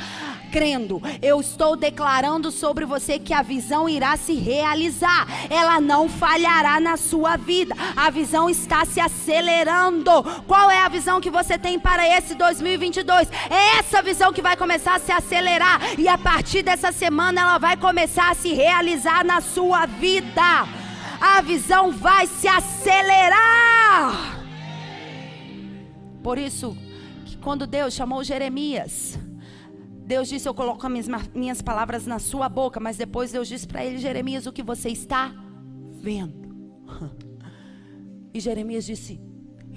crendo. Eu estou declarando sobre você que a visão irá se realizar. Ela não falhará na sua vida. A visão está se acelerando. Qual é a visão que você tem para esse 2022? É essa visão que vai começar a se acelerar e a partir dessa semana ela vai começar a se realizar na sua vida a visão vai se acelerar. Por isso, que quando Deus chamou Jeremias, Deus disse: Eu coloco minhas, minhas palavras na sua boca, mas depois Deus disse para ele: Jeremias, o que você está vendo? [LAUGHS] E Jeremias disse: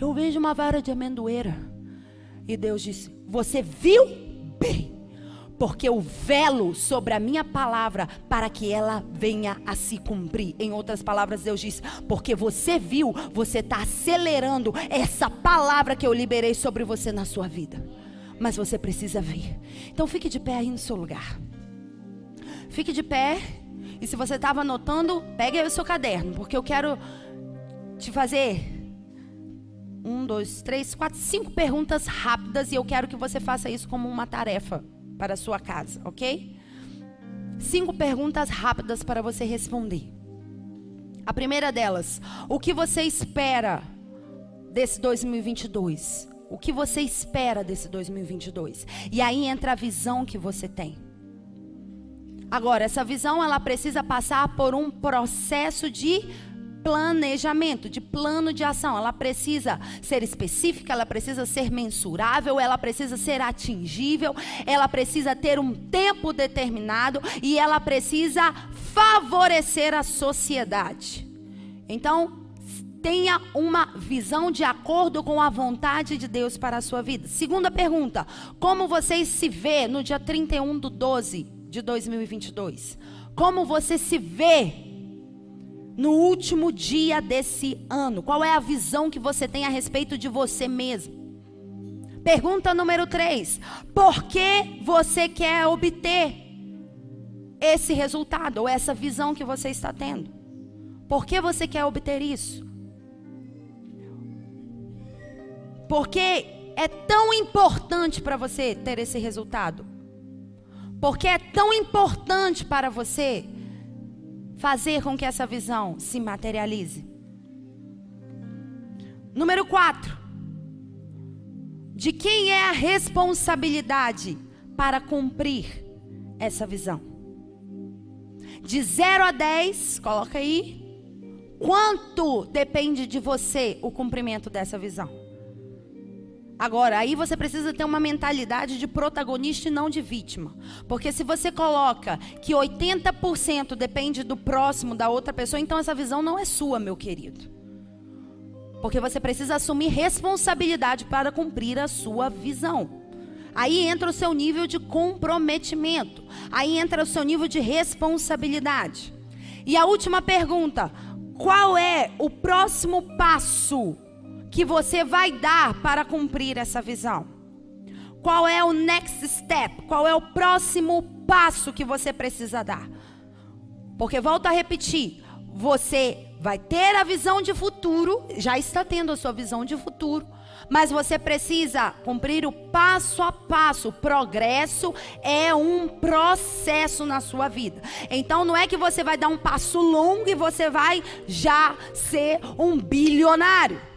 Eu vejo uma vara de amendoeira. E Deus disse: Você viu bem? Porque o velo sobre a minha palavra para que ela venha a se cumprir. Em outras palavras, Deus diz: porque você viu, você está acelerando essa palavra que eu liberei sobre você na sua vida. Mas você precisa ver. Então fique de pé aí no seu lugar. Fique de pé. E se você estava anotando, pegue aí o seu caderno, porque eu quero te fazer um, dois, três, quatro, cinco perguntas rápidas e eu quero que você faça isso como uma tarefa para a sua casa, ok? cinco perguntas rápidas para você responder. A primeira delas, o que você espera desse 2022? O que você espera desse 2022? E aí entra a visão que você tem. Agora, essa visão ela precisa passar por um processo de planejamento, de plano de ação. Ela precisa ser específica, ela precisa ser mensurável, ela precisa ser atingível, ela precisa ter um tempo determinado e ela precisa favorecer a sociedade. Então, tenha uma visão de acordo com a vontade de Deus para a sua vida. Segunda pergunta: como você se vê no dia 31 de 12 de 2022? Como você se vê no último dia desse ano? Qual é a visão que você tem a respeito de você mesmo? Pergunta número 3: Por que você quer obter esse resultado ou essa visão que você está tendo? Por que você quer obter isso? Porque é tão importante para você ter esse resultado? Porque é tão importante para você fazer com que essa visão se materialize. Número 4. De quem é a responsabilidade para cumprir essa visão? De 0 a 10, coloca aí. Quanto depende de você o cumprimento dessa visão? Agora, aí você precisa ter uma mentalidade de protagonista e não de vítima. Porque se você coloca que 80% depende do próximo, da outra pessoa, então essa visão não é sua, meu querido. Porque você precisa assumir responsabilidade para cumprir a sua visão. Aí entra o seu nível de comprometimento. Aí entra o seu nível de responsabilidade. E a última pergunta: qual é o próximo passo que você vai dar para cumprir essa visão? Qual é o next step? Qual é o próximo passo que você precisa dar? Porque volto a repetir, você vai ter a visão de futuro, já está tendo a sua visão de futuro, mas você precisa cumprir o passo a passo. O progresso é um processo na sua vida. Então não é que você vai dar um passo longo e você vai já ser um bilionário.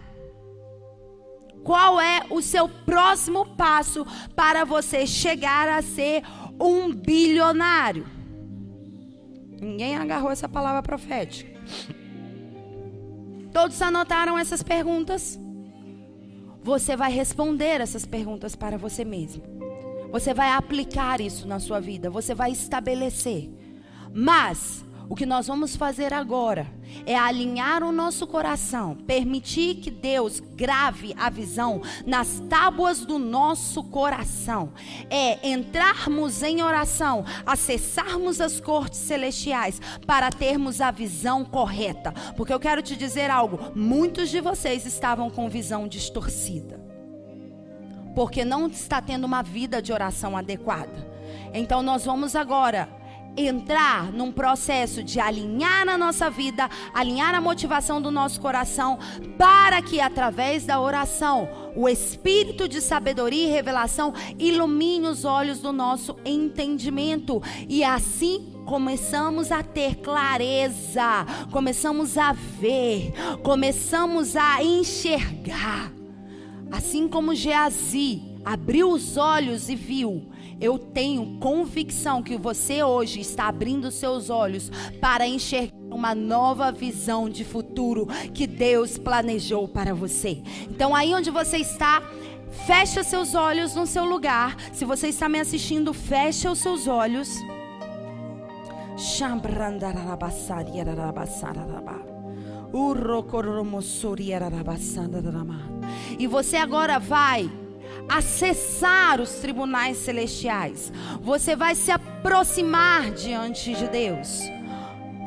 Qual é o seu próximo passo para você chegar a ser um bilionário? Ninguém agarrou essa palavra profética. Todos anotaram essas perguntas? Você vai responder essas perguntas para você mesmo. Você vai aplicar isso na sua vida. Você vai estabelecer. Mas o que nós vamos fazer agora é alinhar o nosso coração, permitir que Deus grave a visão nas tábuas do nosso coração. É entrarmos em oração, acessarmos as cortes celestiais para termos a visão correta. Porque eu quero te dizer algo: muitos de vocês estavam com visão distorcida. Porque não está tendo uma vida de oração adequada. Então nós vamos agora entrar num processo de alinhar a nossa vida, alinhar a motivação do nosso coração, para que através da oração o espírito de sabedoria e revelação ilumine os olhos do nosso entendimento e assim começamos a ter clareza, começamos a ver, começamos a enxergar. Assim como Geazi abriu os olhos e viu, eu tenho convicção que você hoje está abrindo seus olhos para enxergar uma nova visão de futuro que Deus planejou para você. Então, aí onde você está, fecha seus olhos no seu lugar. Se você está me assistindo, fecha os seus olhos. E você agora vai acessar os tribunais celestiais. Você vai se aproximar diante de Deus.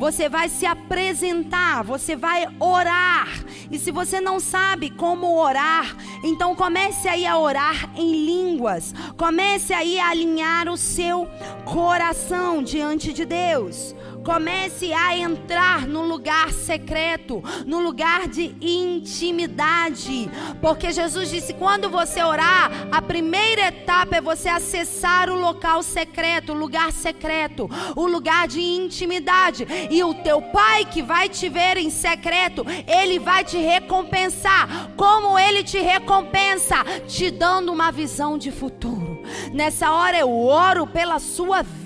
Você vai se apresentar, você vai orar. E se você não sabe como orar, então comece aí a orar em línguas. Comece aí a alinhar o seu coração diante de Deus. Comece a entrar no lugar secreto, no lugar de intimidade. Porque Jesus disse: quando você orar, a primeira etapa é você acessar o local secreto, o lugar secreto, o lugar de intimidade. E o teu pai que vai te ver em secreto, ele vai te recompensar. Como ele te recompensa? Te dando uma visão de futuro. Nessa hora eu oro pela sua vida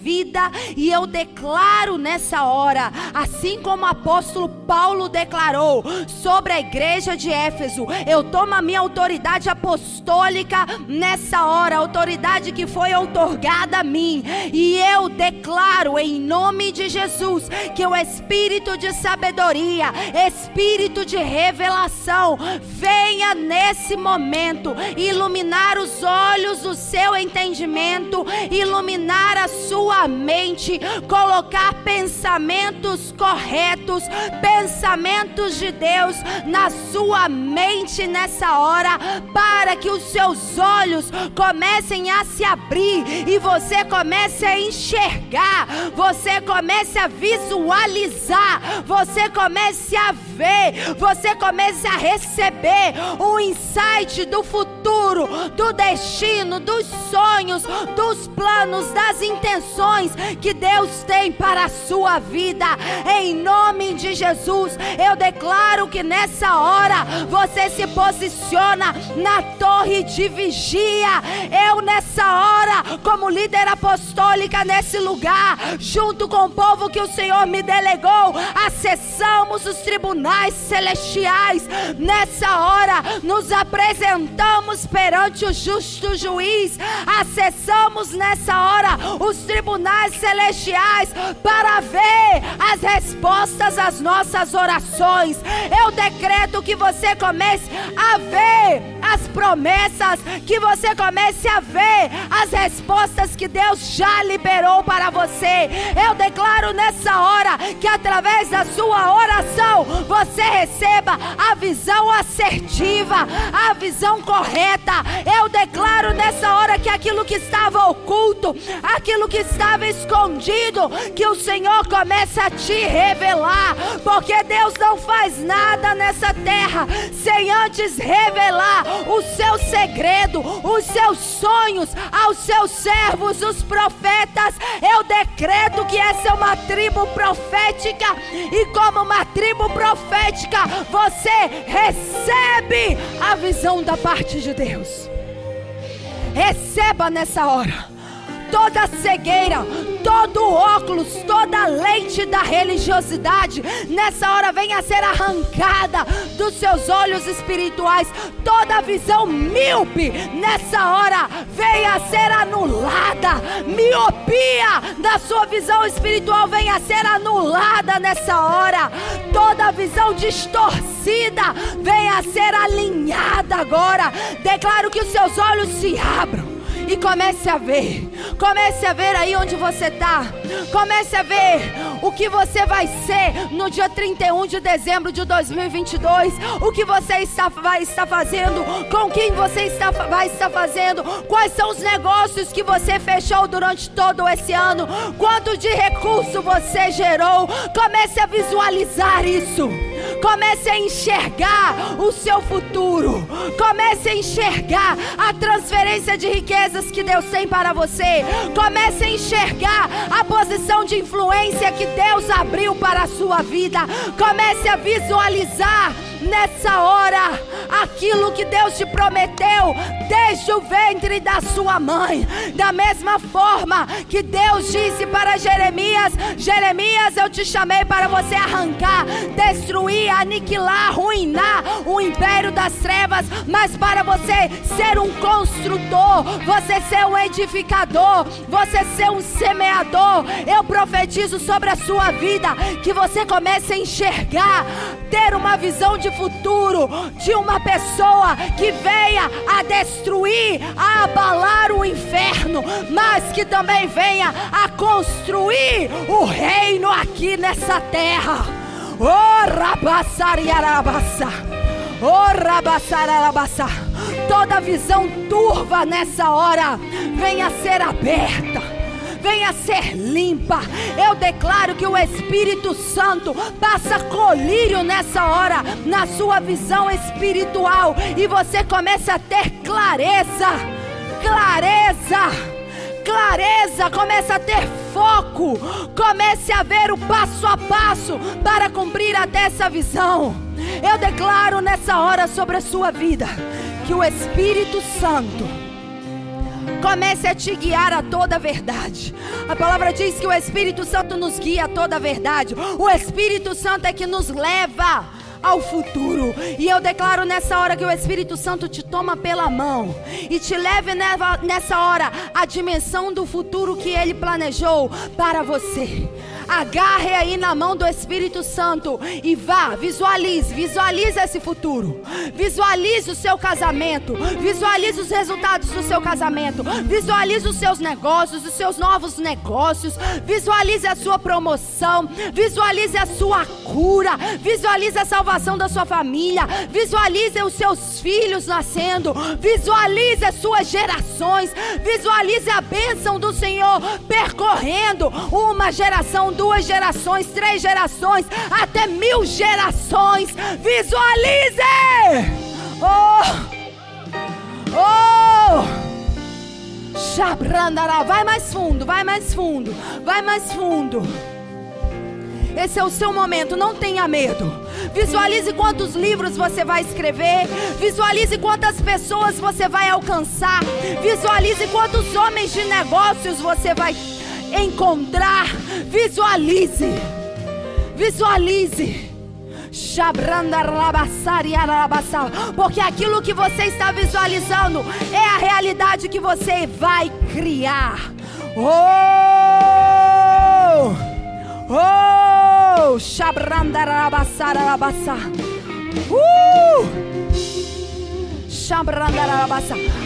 e eu declaro nessa hora, assim como o apóstolo Paulo declarou sobre a igreja de Éfeso, eu tomo a minha autoridade apostólica nessa hora, autoridade que foi outorgada a mim, e eu declaro em nome de Jesus que o espírito de sabedoria, espírito de revelação, venha nesse momento iluminar os olhos do seu entendimento, iluminar a sua mente, colocar pensamentos corretos, pensamentos de Deus na sua mente nessa hora, para que os seus olhos comecem a se abrir e você comece a enxergar, você comece a visualizar, você comece a ver, você comece a receber o insight do futuro, do destino, dos sonhos, dos planos, das intenções que Deus tem para a sua vida. Em nome de Jesus, eu declaro que nessa hora você se posiciona na torre de vigia. Eu nessa hora, como líder apostólica nesse lugar, junto com o povo que o Senhor me delegou, acessamos os tribunais celestiais. Nessa hora, nos apresentamos perante o justo juiz. Acessamos nessa hora os tribunais celestiais para ver as respostas às nossas orações. Eu decreto que você comece a ver as promessas, que você comece a ver as respostas que Deus já liberou para você. Eu declaro nessa hora que através da sua oração você receba a visão assertiva, a visão correta. Eu declaro nessa hora que aquilo que estava oculto, aquilo que estava escondido, que o Senhor comece a te revelar, porque Deus não faz nada nessa terra sem antes revelar o seu segredo, os seus sonhos aos seus servos, os profetas. Eu decreto que essa é uma tribo profética, e como uma tribo profética, você recebe a visão da parte de Deus. Receba nessa hora toda cegueira, todo óculos, toda lente da religiosidade, nessa hora venha a ser arrancada dos seus olhos espirituais, toda visão míope, nessa hora venha a ser anulada, miopia da sua visão espiritual venha a ser anulada nessa hora, toda visão distorcida venha a ser alinhada agora. Declaro que os seus olhos se abram e comece a ver. Comece a ver aí onde você está. Comece a ver o que você vai ser no dia 31 de dezembro de 2022. O que você está, vai estar fazendo, com quem você está, vai estar fazendo, quais são os negócios que você fechou durante todo esse ano, quanto de recurso você gerou. Comece a visualizar isso. Comece a enxergar o seu futuro. Comece a enxergar a transferência de riquezas que Deus tem para você. Comece a enxergar a posição de influência que Deus abriu para a sua vida. Comece a visualizar nessa hora aquilo que Deus te prometeu desde o ventre da sua mãe. Da mesma forma que Deus disse para Jeremias: Jeremias, eu te chamei para você arrancar, destruir, aniquilar, ruinar o império das trevas, mas para você ser um construtor, você ser um edificador, você ser um semeador. Eu profetizo sobre a sua vida que você comece a enxergar, ter uma visão de futuro de uma pessoa que venha a destruir, a abalar o inferno, mas que também venha a construir o reino aqui nessa terra. Oh, rabassariarabassa. Oh, rabassarabassa. Toda visão turva nessa hora venha ser aberta venha ser limpa. Eu declaro que o Espírito Santo passa colírio nessa hora na sua visão espiritual e você começa a ter clareza. Clareza clareza, comece a ter foco, comece a ver o passo a passo para cumprir até essa visão. Eu declaro nessa hora sobre a sua vida que o Espírito Santo comece a te guiar a toda a verdade. A palavra diz que o Espírito Santo nos guia a toda a verdade. O Espírito Santo é que nos leva ao futuro. E eu declaro nessa hora que o Espírito Santo te toma pela mão e te leve nessa hora a dimensão do futuro que ele planejou para você. Agarre aí na mão do Espírito Santo e vá, visualize, visualize esse futuro. Visualize o seu casamento, visualize os resultados do seu casamento, visualize os seus negócios, os seus novos negócios, visualize a sua promoção, visualize a sua cura, visualize a salvação da sua família, visualize os seus filhos nascendo, visualize as suas gerações, visualize a bênção do Senhor percorrendo uma geração duas gerações, três gerações, até mil gerações. Visualize! Oh! Oh! Chabrandará, vai mais fundo, vai mais fundo, vai mais fundo. Esse é o seu momento, não tenha medo. Visualize quantos livros você vai escrever. Visualize quantas pessoas você vai alcançar. Visualize quantos homens de negócios você vai encontrar. Visualize. Visualize. Porque aquilo que você está visualizando é a realidade que você vai criar. Oh! Oh! Uh!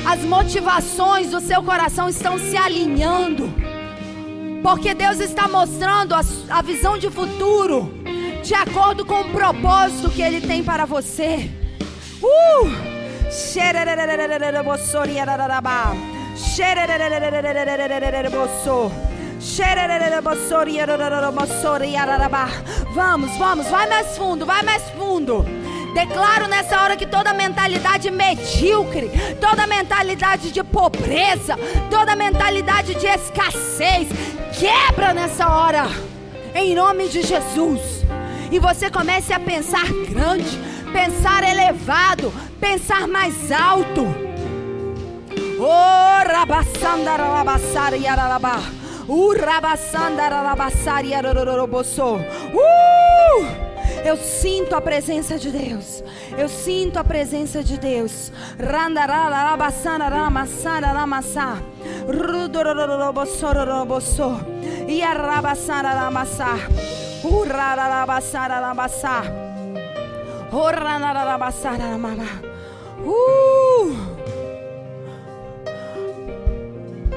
As motivações do seu coração estão se alinhando. Porque Deus está mostrando a, a visão de futuro de acordo com o propósito que Ele tem para você. Uh! Vamos, vamos, vai mais fundo, vai mais fundo. Declaro nessa hora que toda mentalidade medíocre, toda mentalidade de pobreza, toda mentalidade de escassez, quebra nessa hora, em nome de Jesus. E você comece a pensar grande, pensar elevado, pensar mais alto. Oh. Uh! Eu sinto a presença de Deus. Eu sinto a presença de Deus. Uh!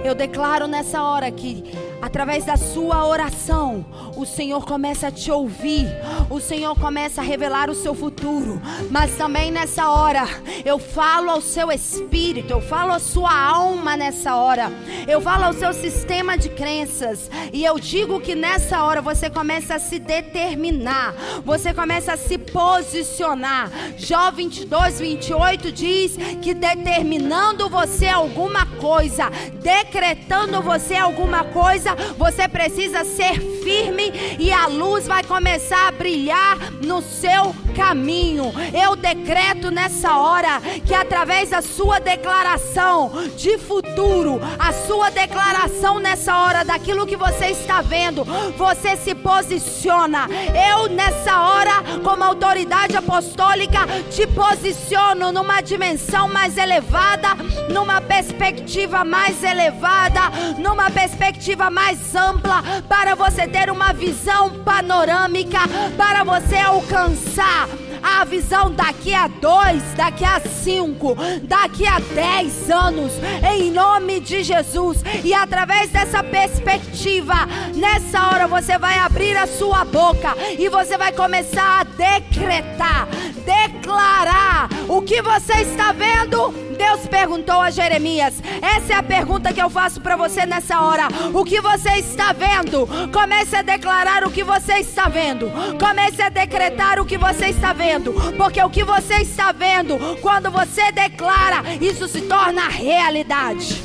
Eu declaro nessa hora que através da sua oração, o Senhor começa a te ouvir, o Senhor começa a revelar o seu futuro. Mas também nessa hora, eu falo ao seu espírito, eu falo à sua alma nessa hora, eu falo ao seu sistema de crenças, e eu digo que nessa hora você começa a se determinar, você começa a se posicionar. Jó 22, 28 diz que determinando você alguma coisa, decretando você alguma coisa, você precisa ser firme e a luz vai começar a brilhar no seu caminho. Eu decreto nessa hora que através da sua declaração de futuro, a sua declaração nessa hora daquilo que você está vendo, você se posiciona. Eu nessa hora, como autoridade apostólica, te posiciono numa dimensão mais elevada, numa perspectiva mais elevada, numa perspectiva mais ampla para você ter uma visão panorâmica, para você alcançar a visão daqui a dois, daqui a cinco, daqui a dez anos, em nome de Jesus. E através dessa perspectiva, nessa hora você vai abrir a sua boca e você vai começar a decretar, declarar o que você está vendo. Deus perguntou a Jeremias. Essa é a pergunta que eu faço para você nessa hora. O que você está vendo? Comece a declarar o que você está vendo. Comece a decretar o que você está vendo. Porque o que você está vendo, quando você declara, isso se torna realidade.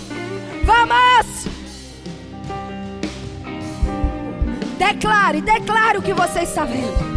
Vamos! Declare, declare o que você está vendo.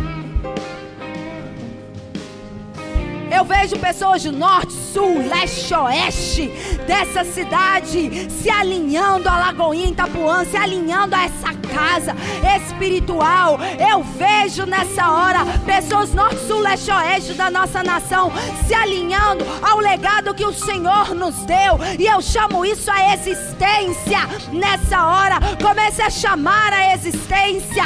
Eu vejo pessoas de norte, sul, leste, oeste dessa cidade se alinhando a Lagoinha Itapuã, se alinhando a essa casa espiritual. Eu vejo nessa hora pessoas norte, sul, leste, oeste da nossa nação se alinhando ao legado que o Senhor nos deu. E eu chamo isso a existência nessa hora. Comece a chamar a existência.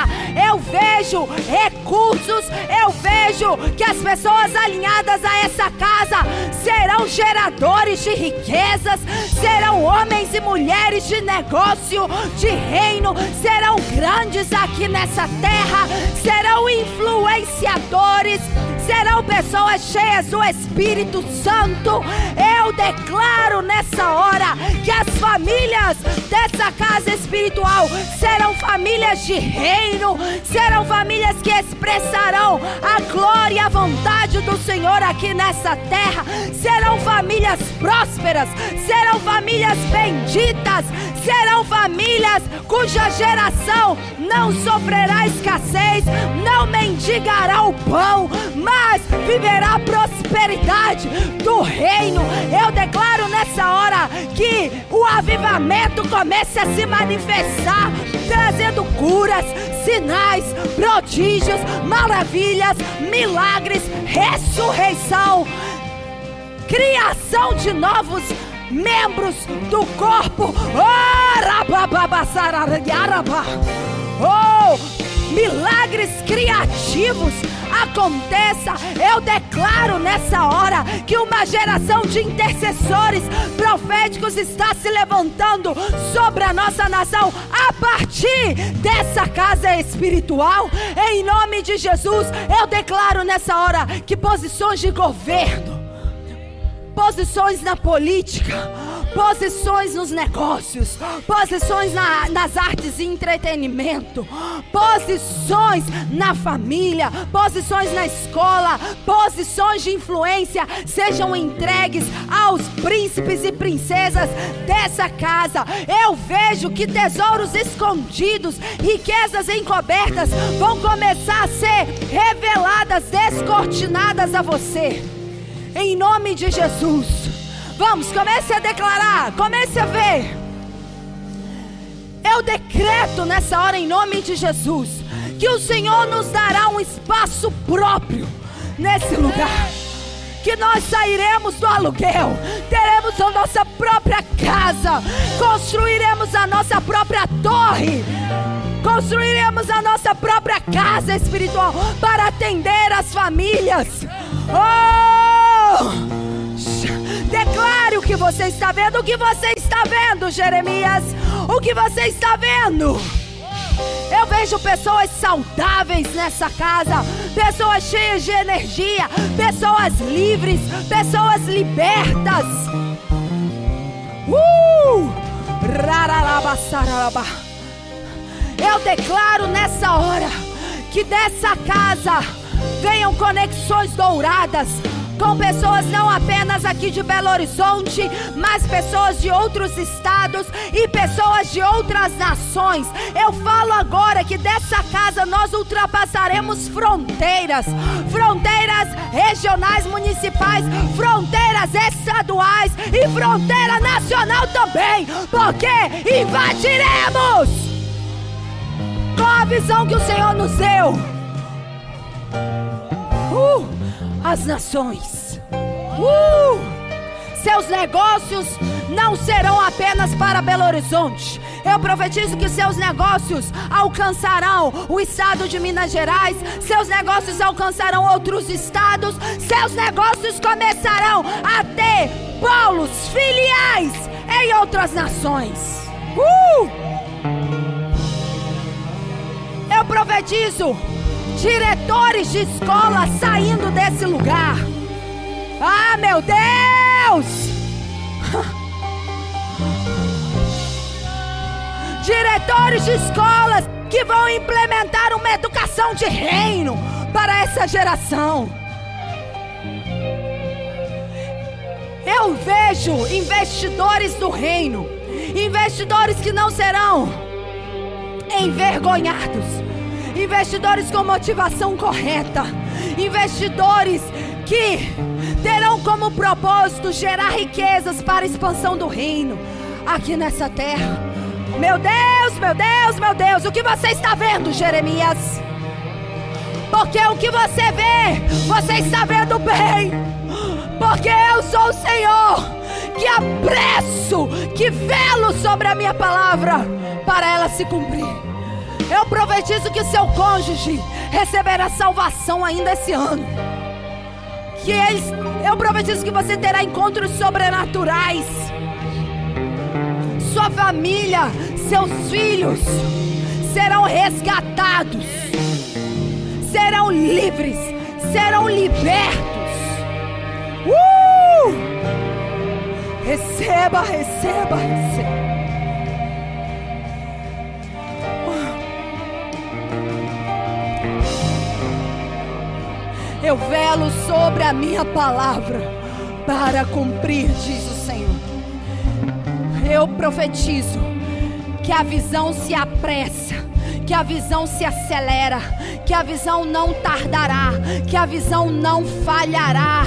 Eu vejo recursos, eu vejo que as pessoas alinhadas a essa casa serão geradores de riquezas, serão homens e mulheres de negócio, de reino, serão grandes aqui nessa terra, serão influenciadores, serão pessoas cheias do Espírito Santo. Eu declaro nessa hora que as famílias dessa casa espiritual serão famílias de reino, serão famílias que expressarão a glória e a vontade do Senhor aqui nessa terra, serão famílias prósperas, serão famílias benditas, serão famílias cuja geração não sofrerá escassez, não mendigará o pão, mas viverá a prosperidade do reino. Eu declaro nessa hora que o avivamento comece a se manifestar, trazendo curas, sinais, prodígios, maravilhas, milagres, ressurreição, criação de novos membros do corpo. Oh, milagres criativos aconteça. Eu declaro nessa hora que uma geração de intercessores proféticos está se levantando sobre a nossa nação a partir dessa casa espiritual. Em nome de Jesus, eu declaro nessa hora que posições de governo, posições na política, posições nos negócios, posições na, nas artes e entretenimento, posições na família, posições na escola, posições de influência sejam entregues aos príncipes e princesas dessa casa. Eu vejo que tesouros escondidos, riquezas encobertas vão começar a ser reveladas, descortinadas a você. Em nome de Jesus. Vamos, comece a declarar, comece a ver. Eu decreto nessa hora, em nome de Jesus, que o Senhor nos dará um espaço próprio nesse lugar. Que nós sairemos do aluguel, teremos a nossa própria casa, construiremos a nossa própria torre, construiremos a nossa própria casa espiritual para atender as famílias. Oh! Declare o que você está vendo, o que você está vendo, Jeremias. O que você está vendo? Eu vejo pessoas saudáveis nessa casa, pessoas cheias de energia, pessoas livres, pessoas libertas. Uh! Eu declaro nessa hora que dessa casa venham conexões douradas com pessoas não apenas aqui de Belo Horizonte, mas pessoas de outros estados e pessoas de outras nações. Eu falo agora que dessa casa nós ultrapassaremos fronteiras, fronteiras regionais, municipais, fronteiras estaduais e fronteira nacional também, porque invadiremos com a visão que o Senhor nos deu. Uh! As nações. Uh! Seus negócios não serão apenas para Belo Horizonte. Eu profetizo que seus negócios alcançarão o estado de Minas Gerais, seus negócios alcançarão outros estados, seus negócios começarão a ter polos filiais em outras nações. Uh! Eu profetizo diretor diretores de escola saindo desse lugar. Ah, meu Deus! [LAUGHS] Diretores de escolas que vão implementar uma educação de reino para essa geração. Eu vejo investidores do reino, investidores que não serão envergonhados, investidores com motivação correta, investidores que terão como propósito gerar riquezas para a expansão do reino aqui nessa terra. Meu Deus, meu Deus, meu Deus, o que você está vendo, Jeremias? Porque o que você vê, você está vendo bem. Porque eu sou o Senhor que apresso, que velo sobre a minha palavra para ela se cumprir. Eu profetizo que seu cônjuge receberá salvação ainda esse ano. Que eles, eu profetizo que você terá encontros sobrenaturais. Sua família, seus filhos serão resgatados, serão livres, serão libertos. Uh! Receba, receba, receba. Eu velo sobre a minha palavra para cumprir, diz o Senhor. Eu profetizo que a visão se apressa, que a visão se acelera, que a visão não tardará, que a visão não falhará,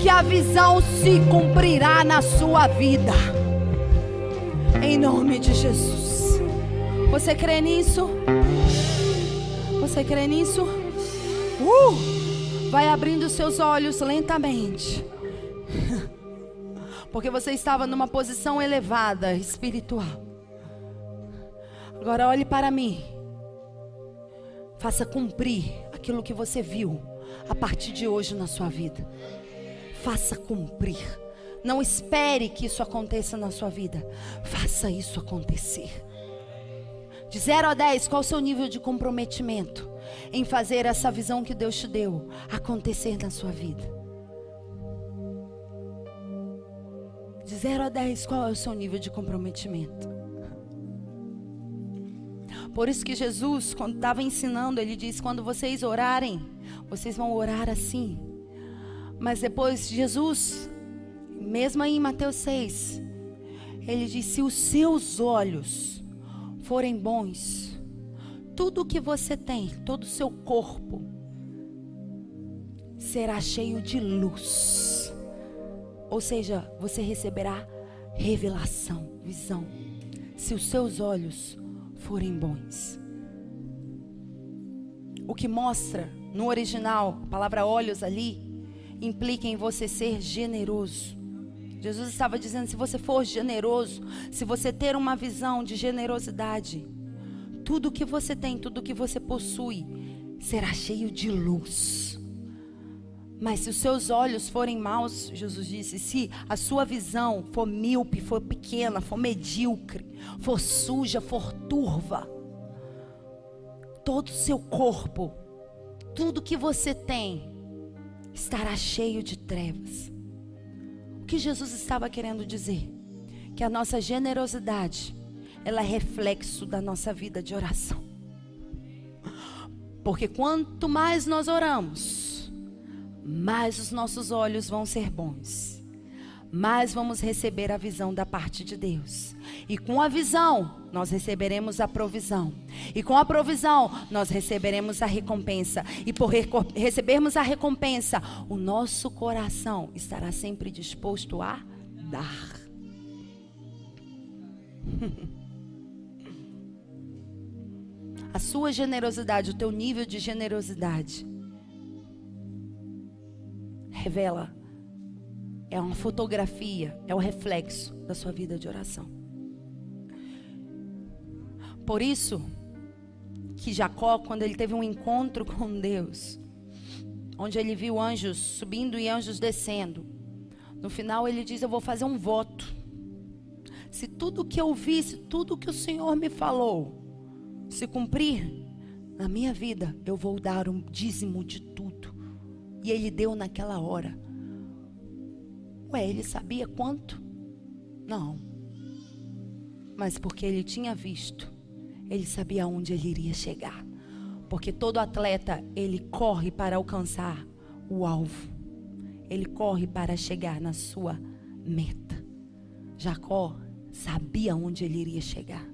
que a visão se cumprirá na sua vida. Em nome de Jesus. Você crê nisso? Você crê nisso? Uh! Vai abrindo seus olhos lentamente. [LAUGHS] Porque você estava numa posição elevada espiritual. Agora olhe para mim. Faça cumprir aquilo que você viu a partir de hoje na sua vida. Faça cumprir. Não espere que isso aconteça na sua vida. Faça isso acontecer. De 0 a 10, qual o seu nível de comprometimento? em fazer essa visão que Deus te deu acontecer na sua vida. De 0 a 10, qual é o seu nível de comprometimento? Por isso que Jesus, quando estava ensinando, ele disse: quando vocês orarem, vocês vão orar assim. Mas depois, Jesus, mesmo aí em Mateus 6, ele disse: se os seus olhos forem bons, tudo que você tem, todo o seu corpo, será cheio de luz. Ou seja, você receberá revelação, visão, se os seus olhos forem bons. O que mostra no original, a palavra olhos ali, implica em você ser generoso. Jesus estava dizendo: se você for generoso, se você ter uma visão de generosidade, tudo que você tem, tudo que você possui, será cheio de luz. Mas se os seus olhos forem maus, Jesus disse, se a sua visão for míope, for pequena, for medíocre, for suja, for turva, todo o seu corpo, tudo que você tem, estará cheio de trevas. Que Jesus estava querendo dizer? Que a nossa generosidade ela é reflexo da nossa vida de oração. Porque quanto mais nós oramos, mais os nossos olhos vão ser bons. Mais vamos receber a visão da parte de Deus. E com a visão, nós receberemos a provisão. E com a provisão, nós receberemos a recompensa. E por recebermos a recompensa, o nosso coração estará sempre disposto a dar. [LAUGHS] a sua generosidade, o teu nível de generosidade. Revela. É uma fotografia, é o reflexo da sua vida de oração. Por isso que Jacó, quando ele teve um encontro com Deus, onde ele viu anjos subindo e anjos descendo, no final ele diz: Eu vou fazer um voto. Se tudo que eu vi, se tudo que o Senhor me falou, se cumprir na minha vida eu vou dar um dízimo de tudo. E ele deu naquela hora. Ué, ele sabia quanto? Não. Mas porque ele tinha visto, ele sabia onde ele iria chegar. Porque todo atleta, ele corre para alcançar o alvo. Ele corre para chegar na sua meta. Jacó sabia onde ele iria chegar.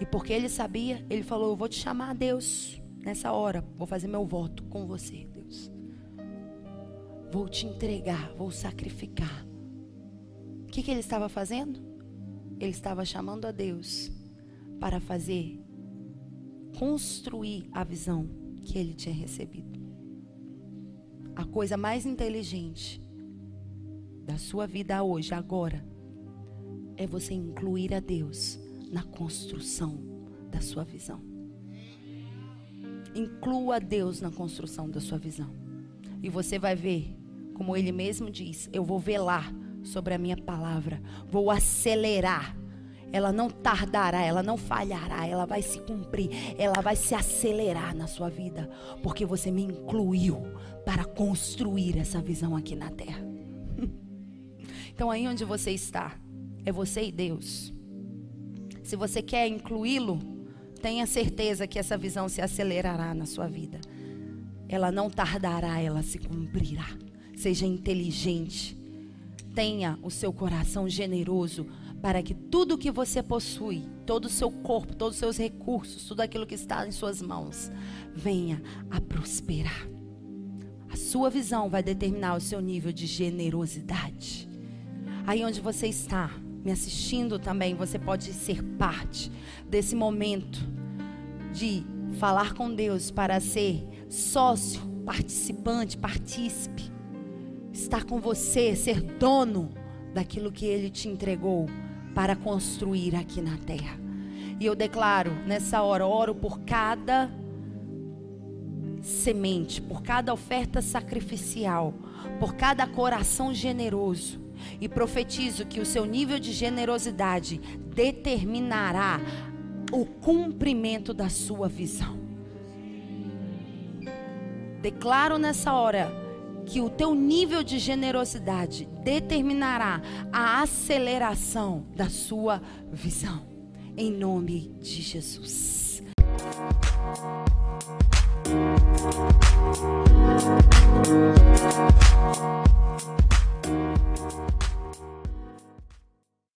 E porque ele sabia, ele falou: Eu vou te chamar a Deus nessa hora. Vou fazer meu voto com você, Deus. Vou te entregar, vou sacrificar. O que, que ele estava fazendo? Ele estava chamando a Deus para fazer, construir a visão que ele tinha recebido. A coisa mais inteligente da sua vida hoje, agora, é você incluir a Deus na construção da sua visão. Inclua Deus na construção da sua visão. E você vai ver, como ele mesmo diz: Eu vou velar sobre a minha palavra, vou acelerar. Ela não tardará, ela não falhará, ela vai se cumprir, ela vai se acelerar na sua vida, porque você me incluiu para construir essa visão aqui na terra. [LAUGHS] então, aí onde você está, é você e Deus. Se você quer incluí-lo, tenha certeza que essa visão se acelerará na sua vida. Ela não tardará, ela se cumprirá. Seja inteligente. Tenha o seu coração generoso para que tudo que você possui, todo o seu corpo, todos os seus recursos, tudo aquilo que está em suas mãos, venha a prosperar. A sua visão vai determinar o seu nível de generosidade. Aí onde você está, me assistindo também, você pode ser parte desse momento de falar com Deus para ser sócio, participante, partícipe. Estar com você, ser dono daquilo que Ele te entregou para construir aqui na terra. E eu declaro nessa hora, oro por cada semente, por cada oferta sacrificial, por cada coração generoso e profetizo que o seu nível de generosidade determinará o cumprimento da sua visão. Declaro nessa hora que o teu nível de generosidade determinará a aceleração da sua visão. Em nome de Jesus.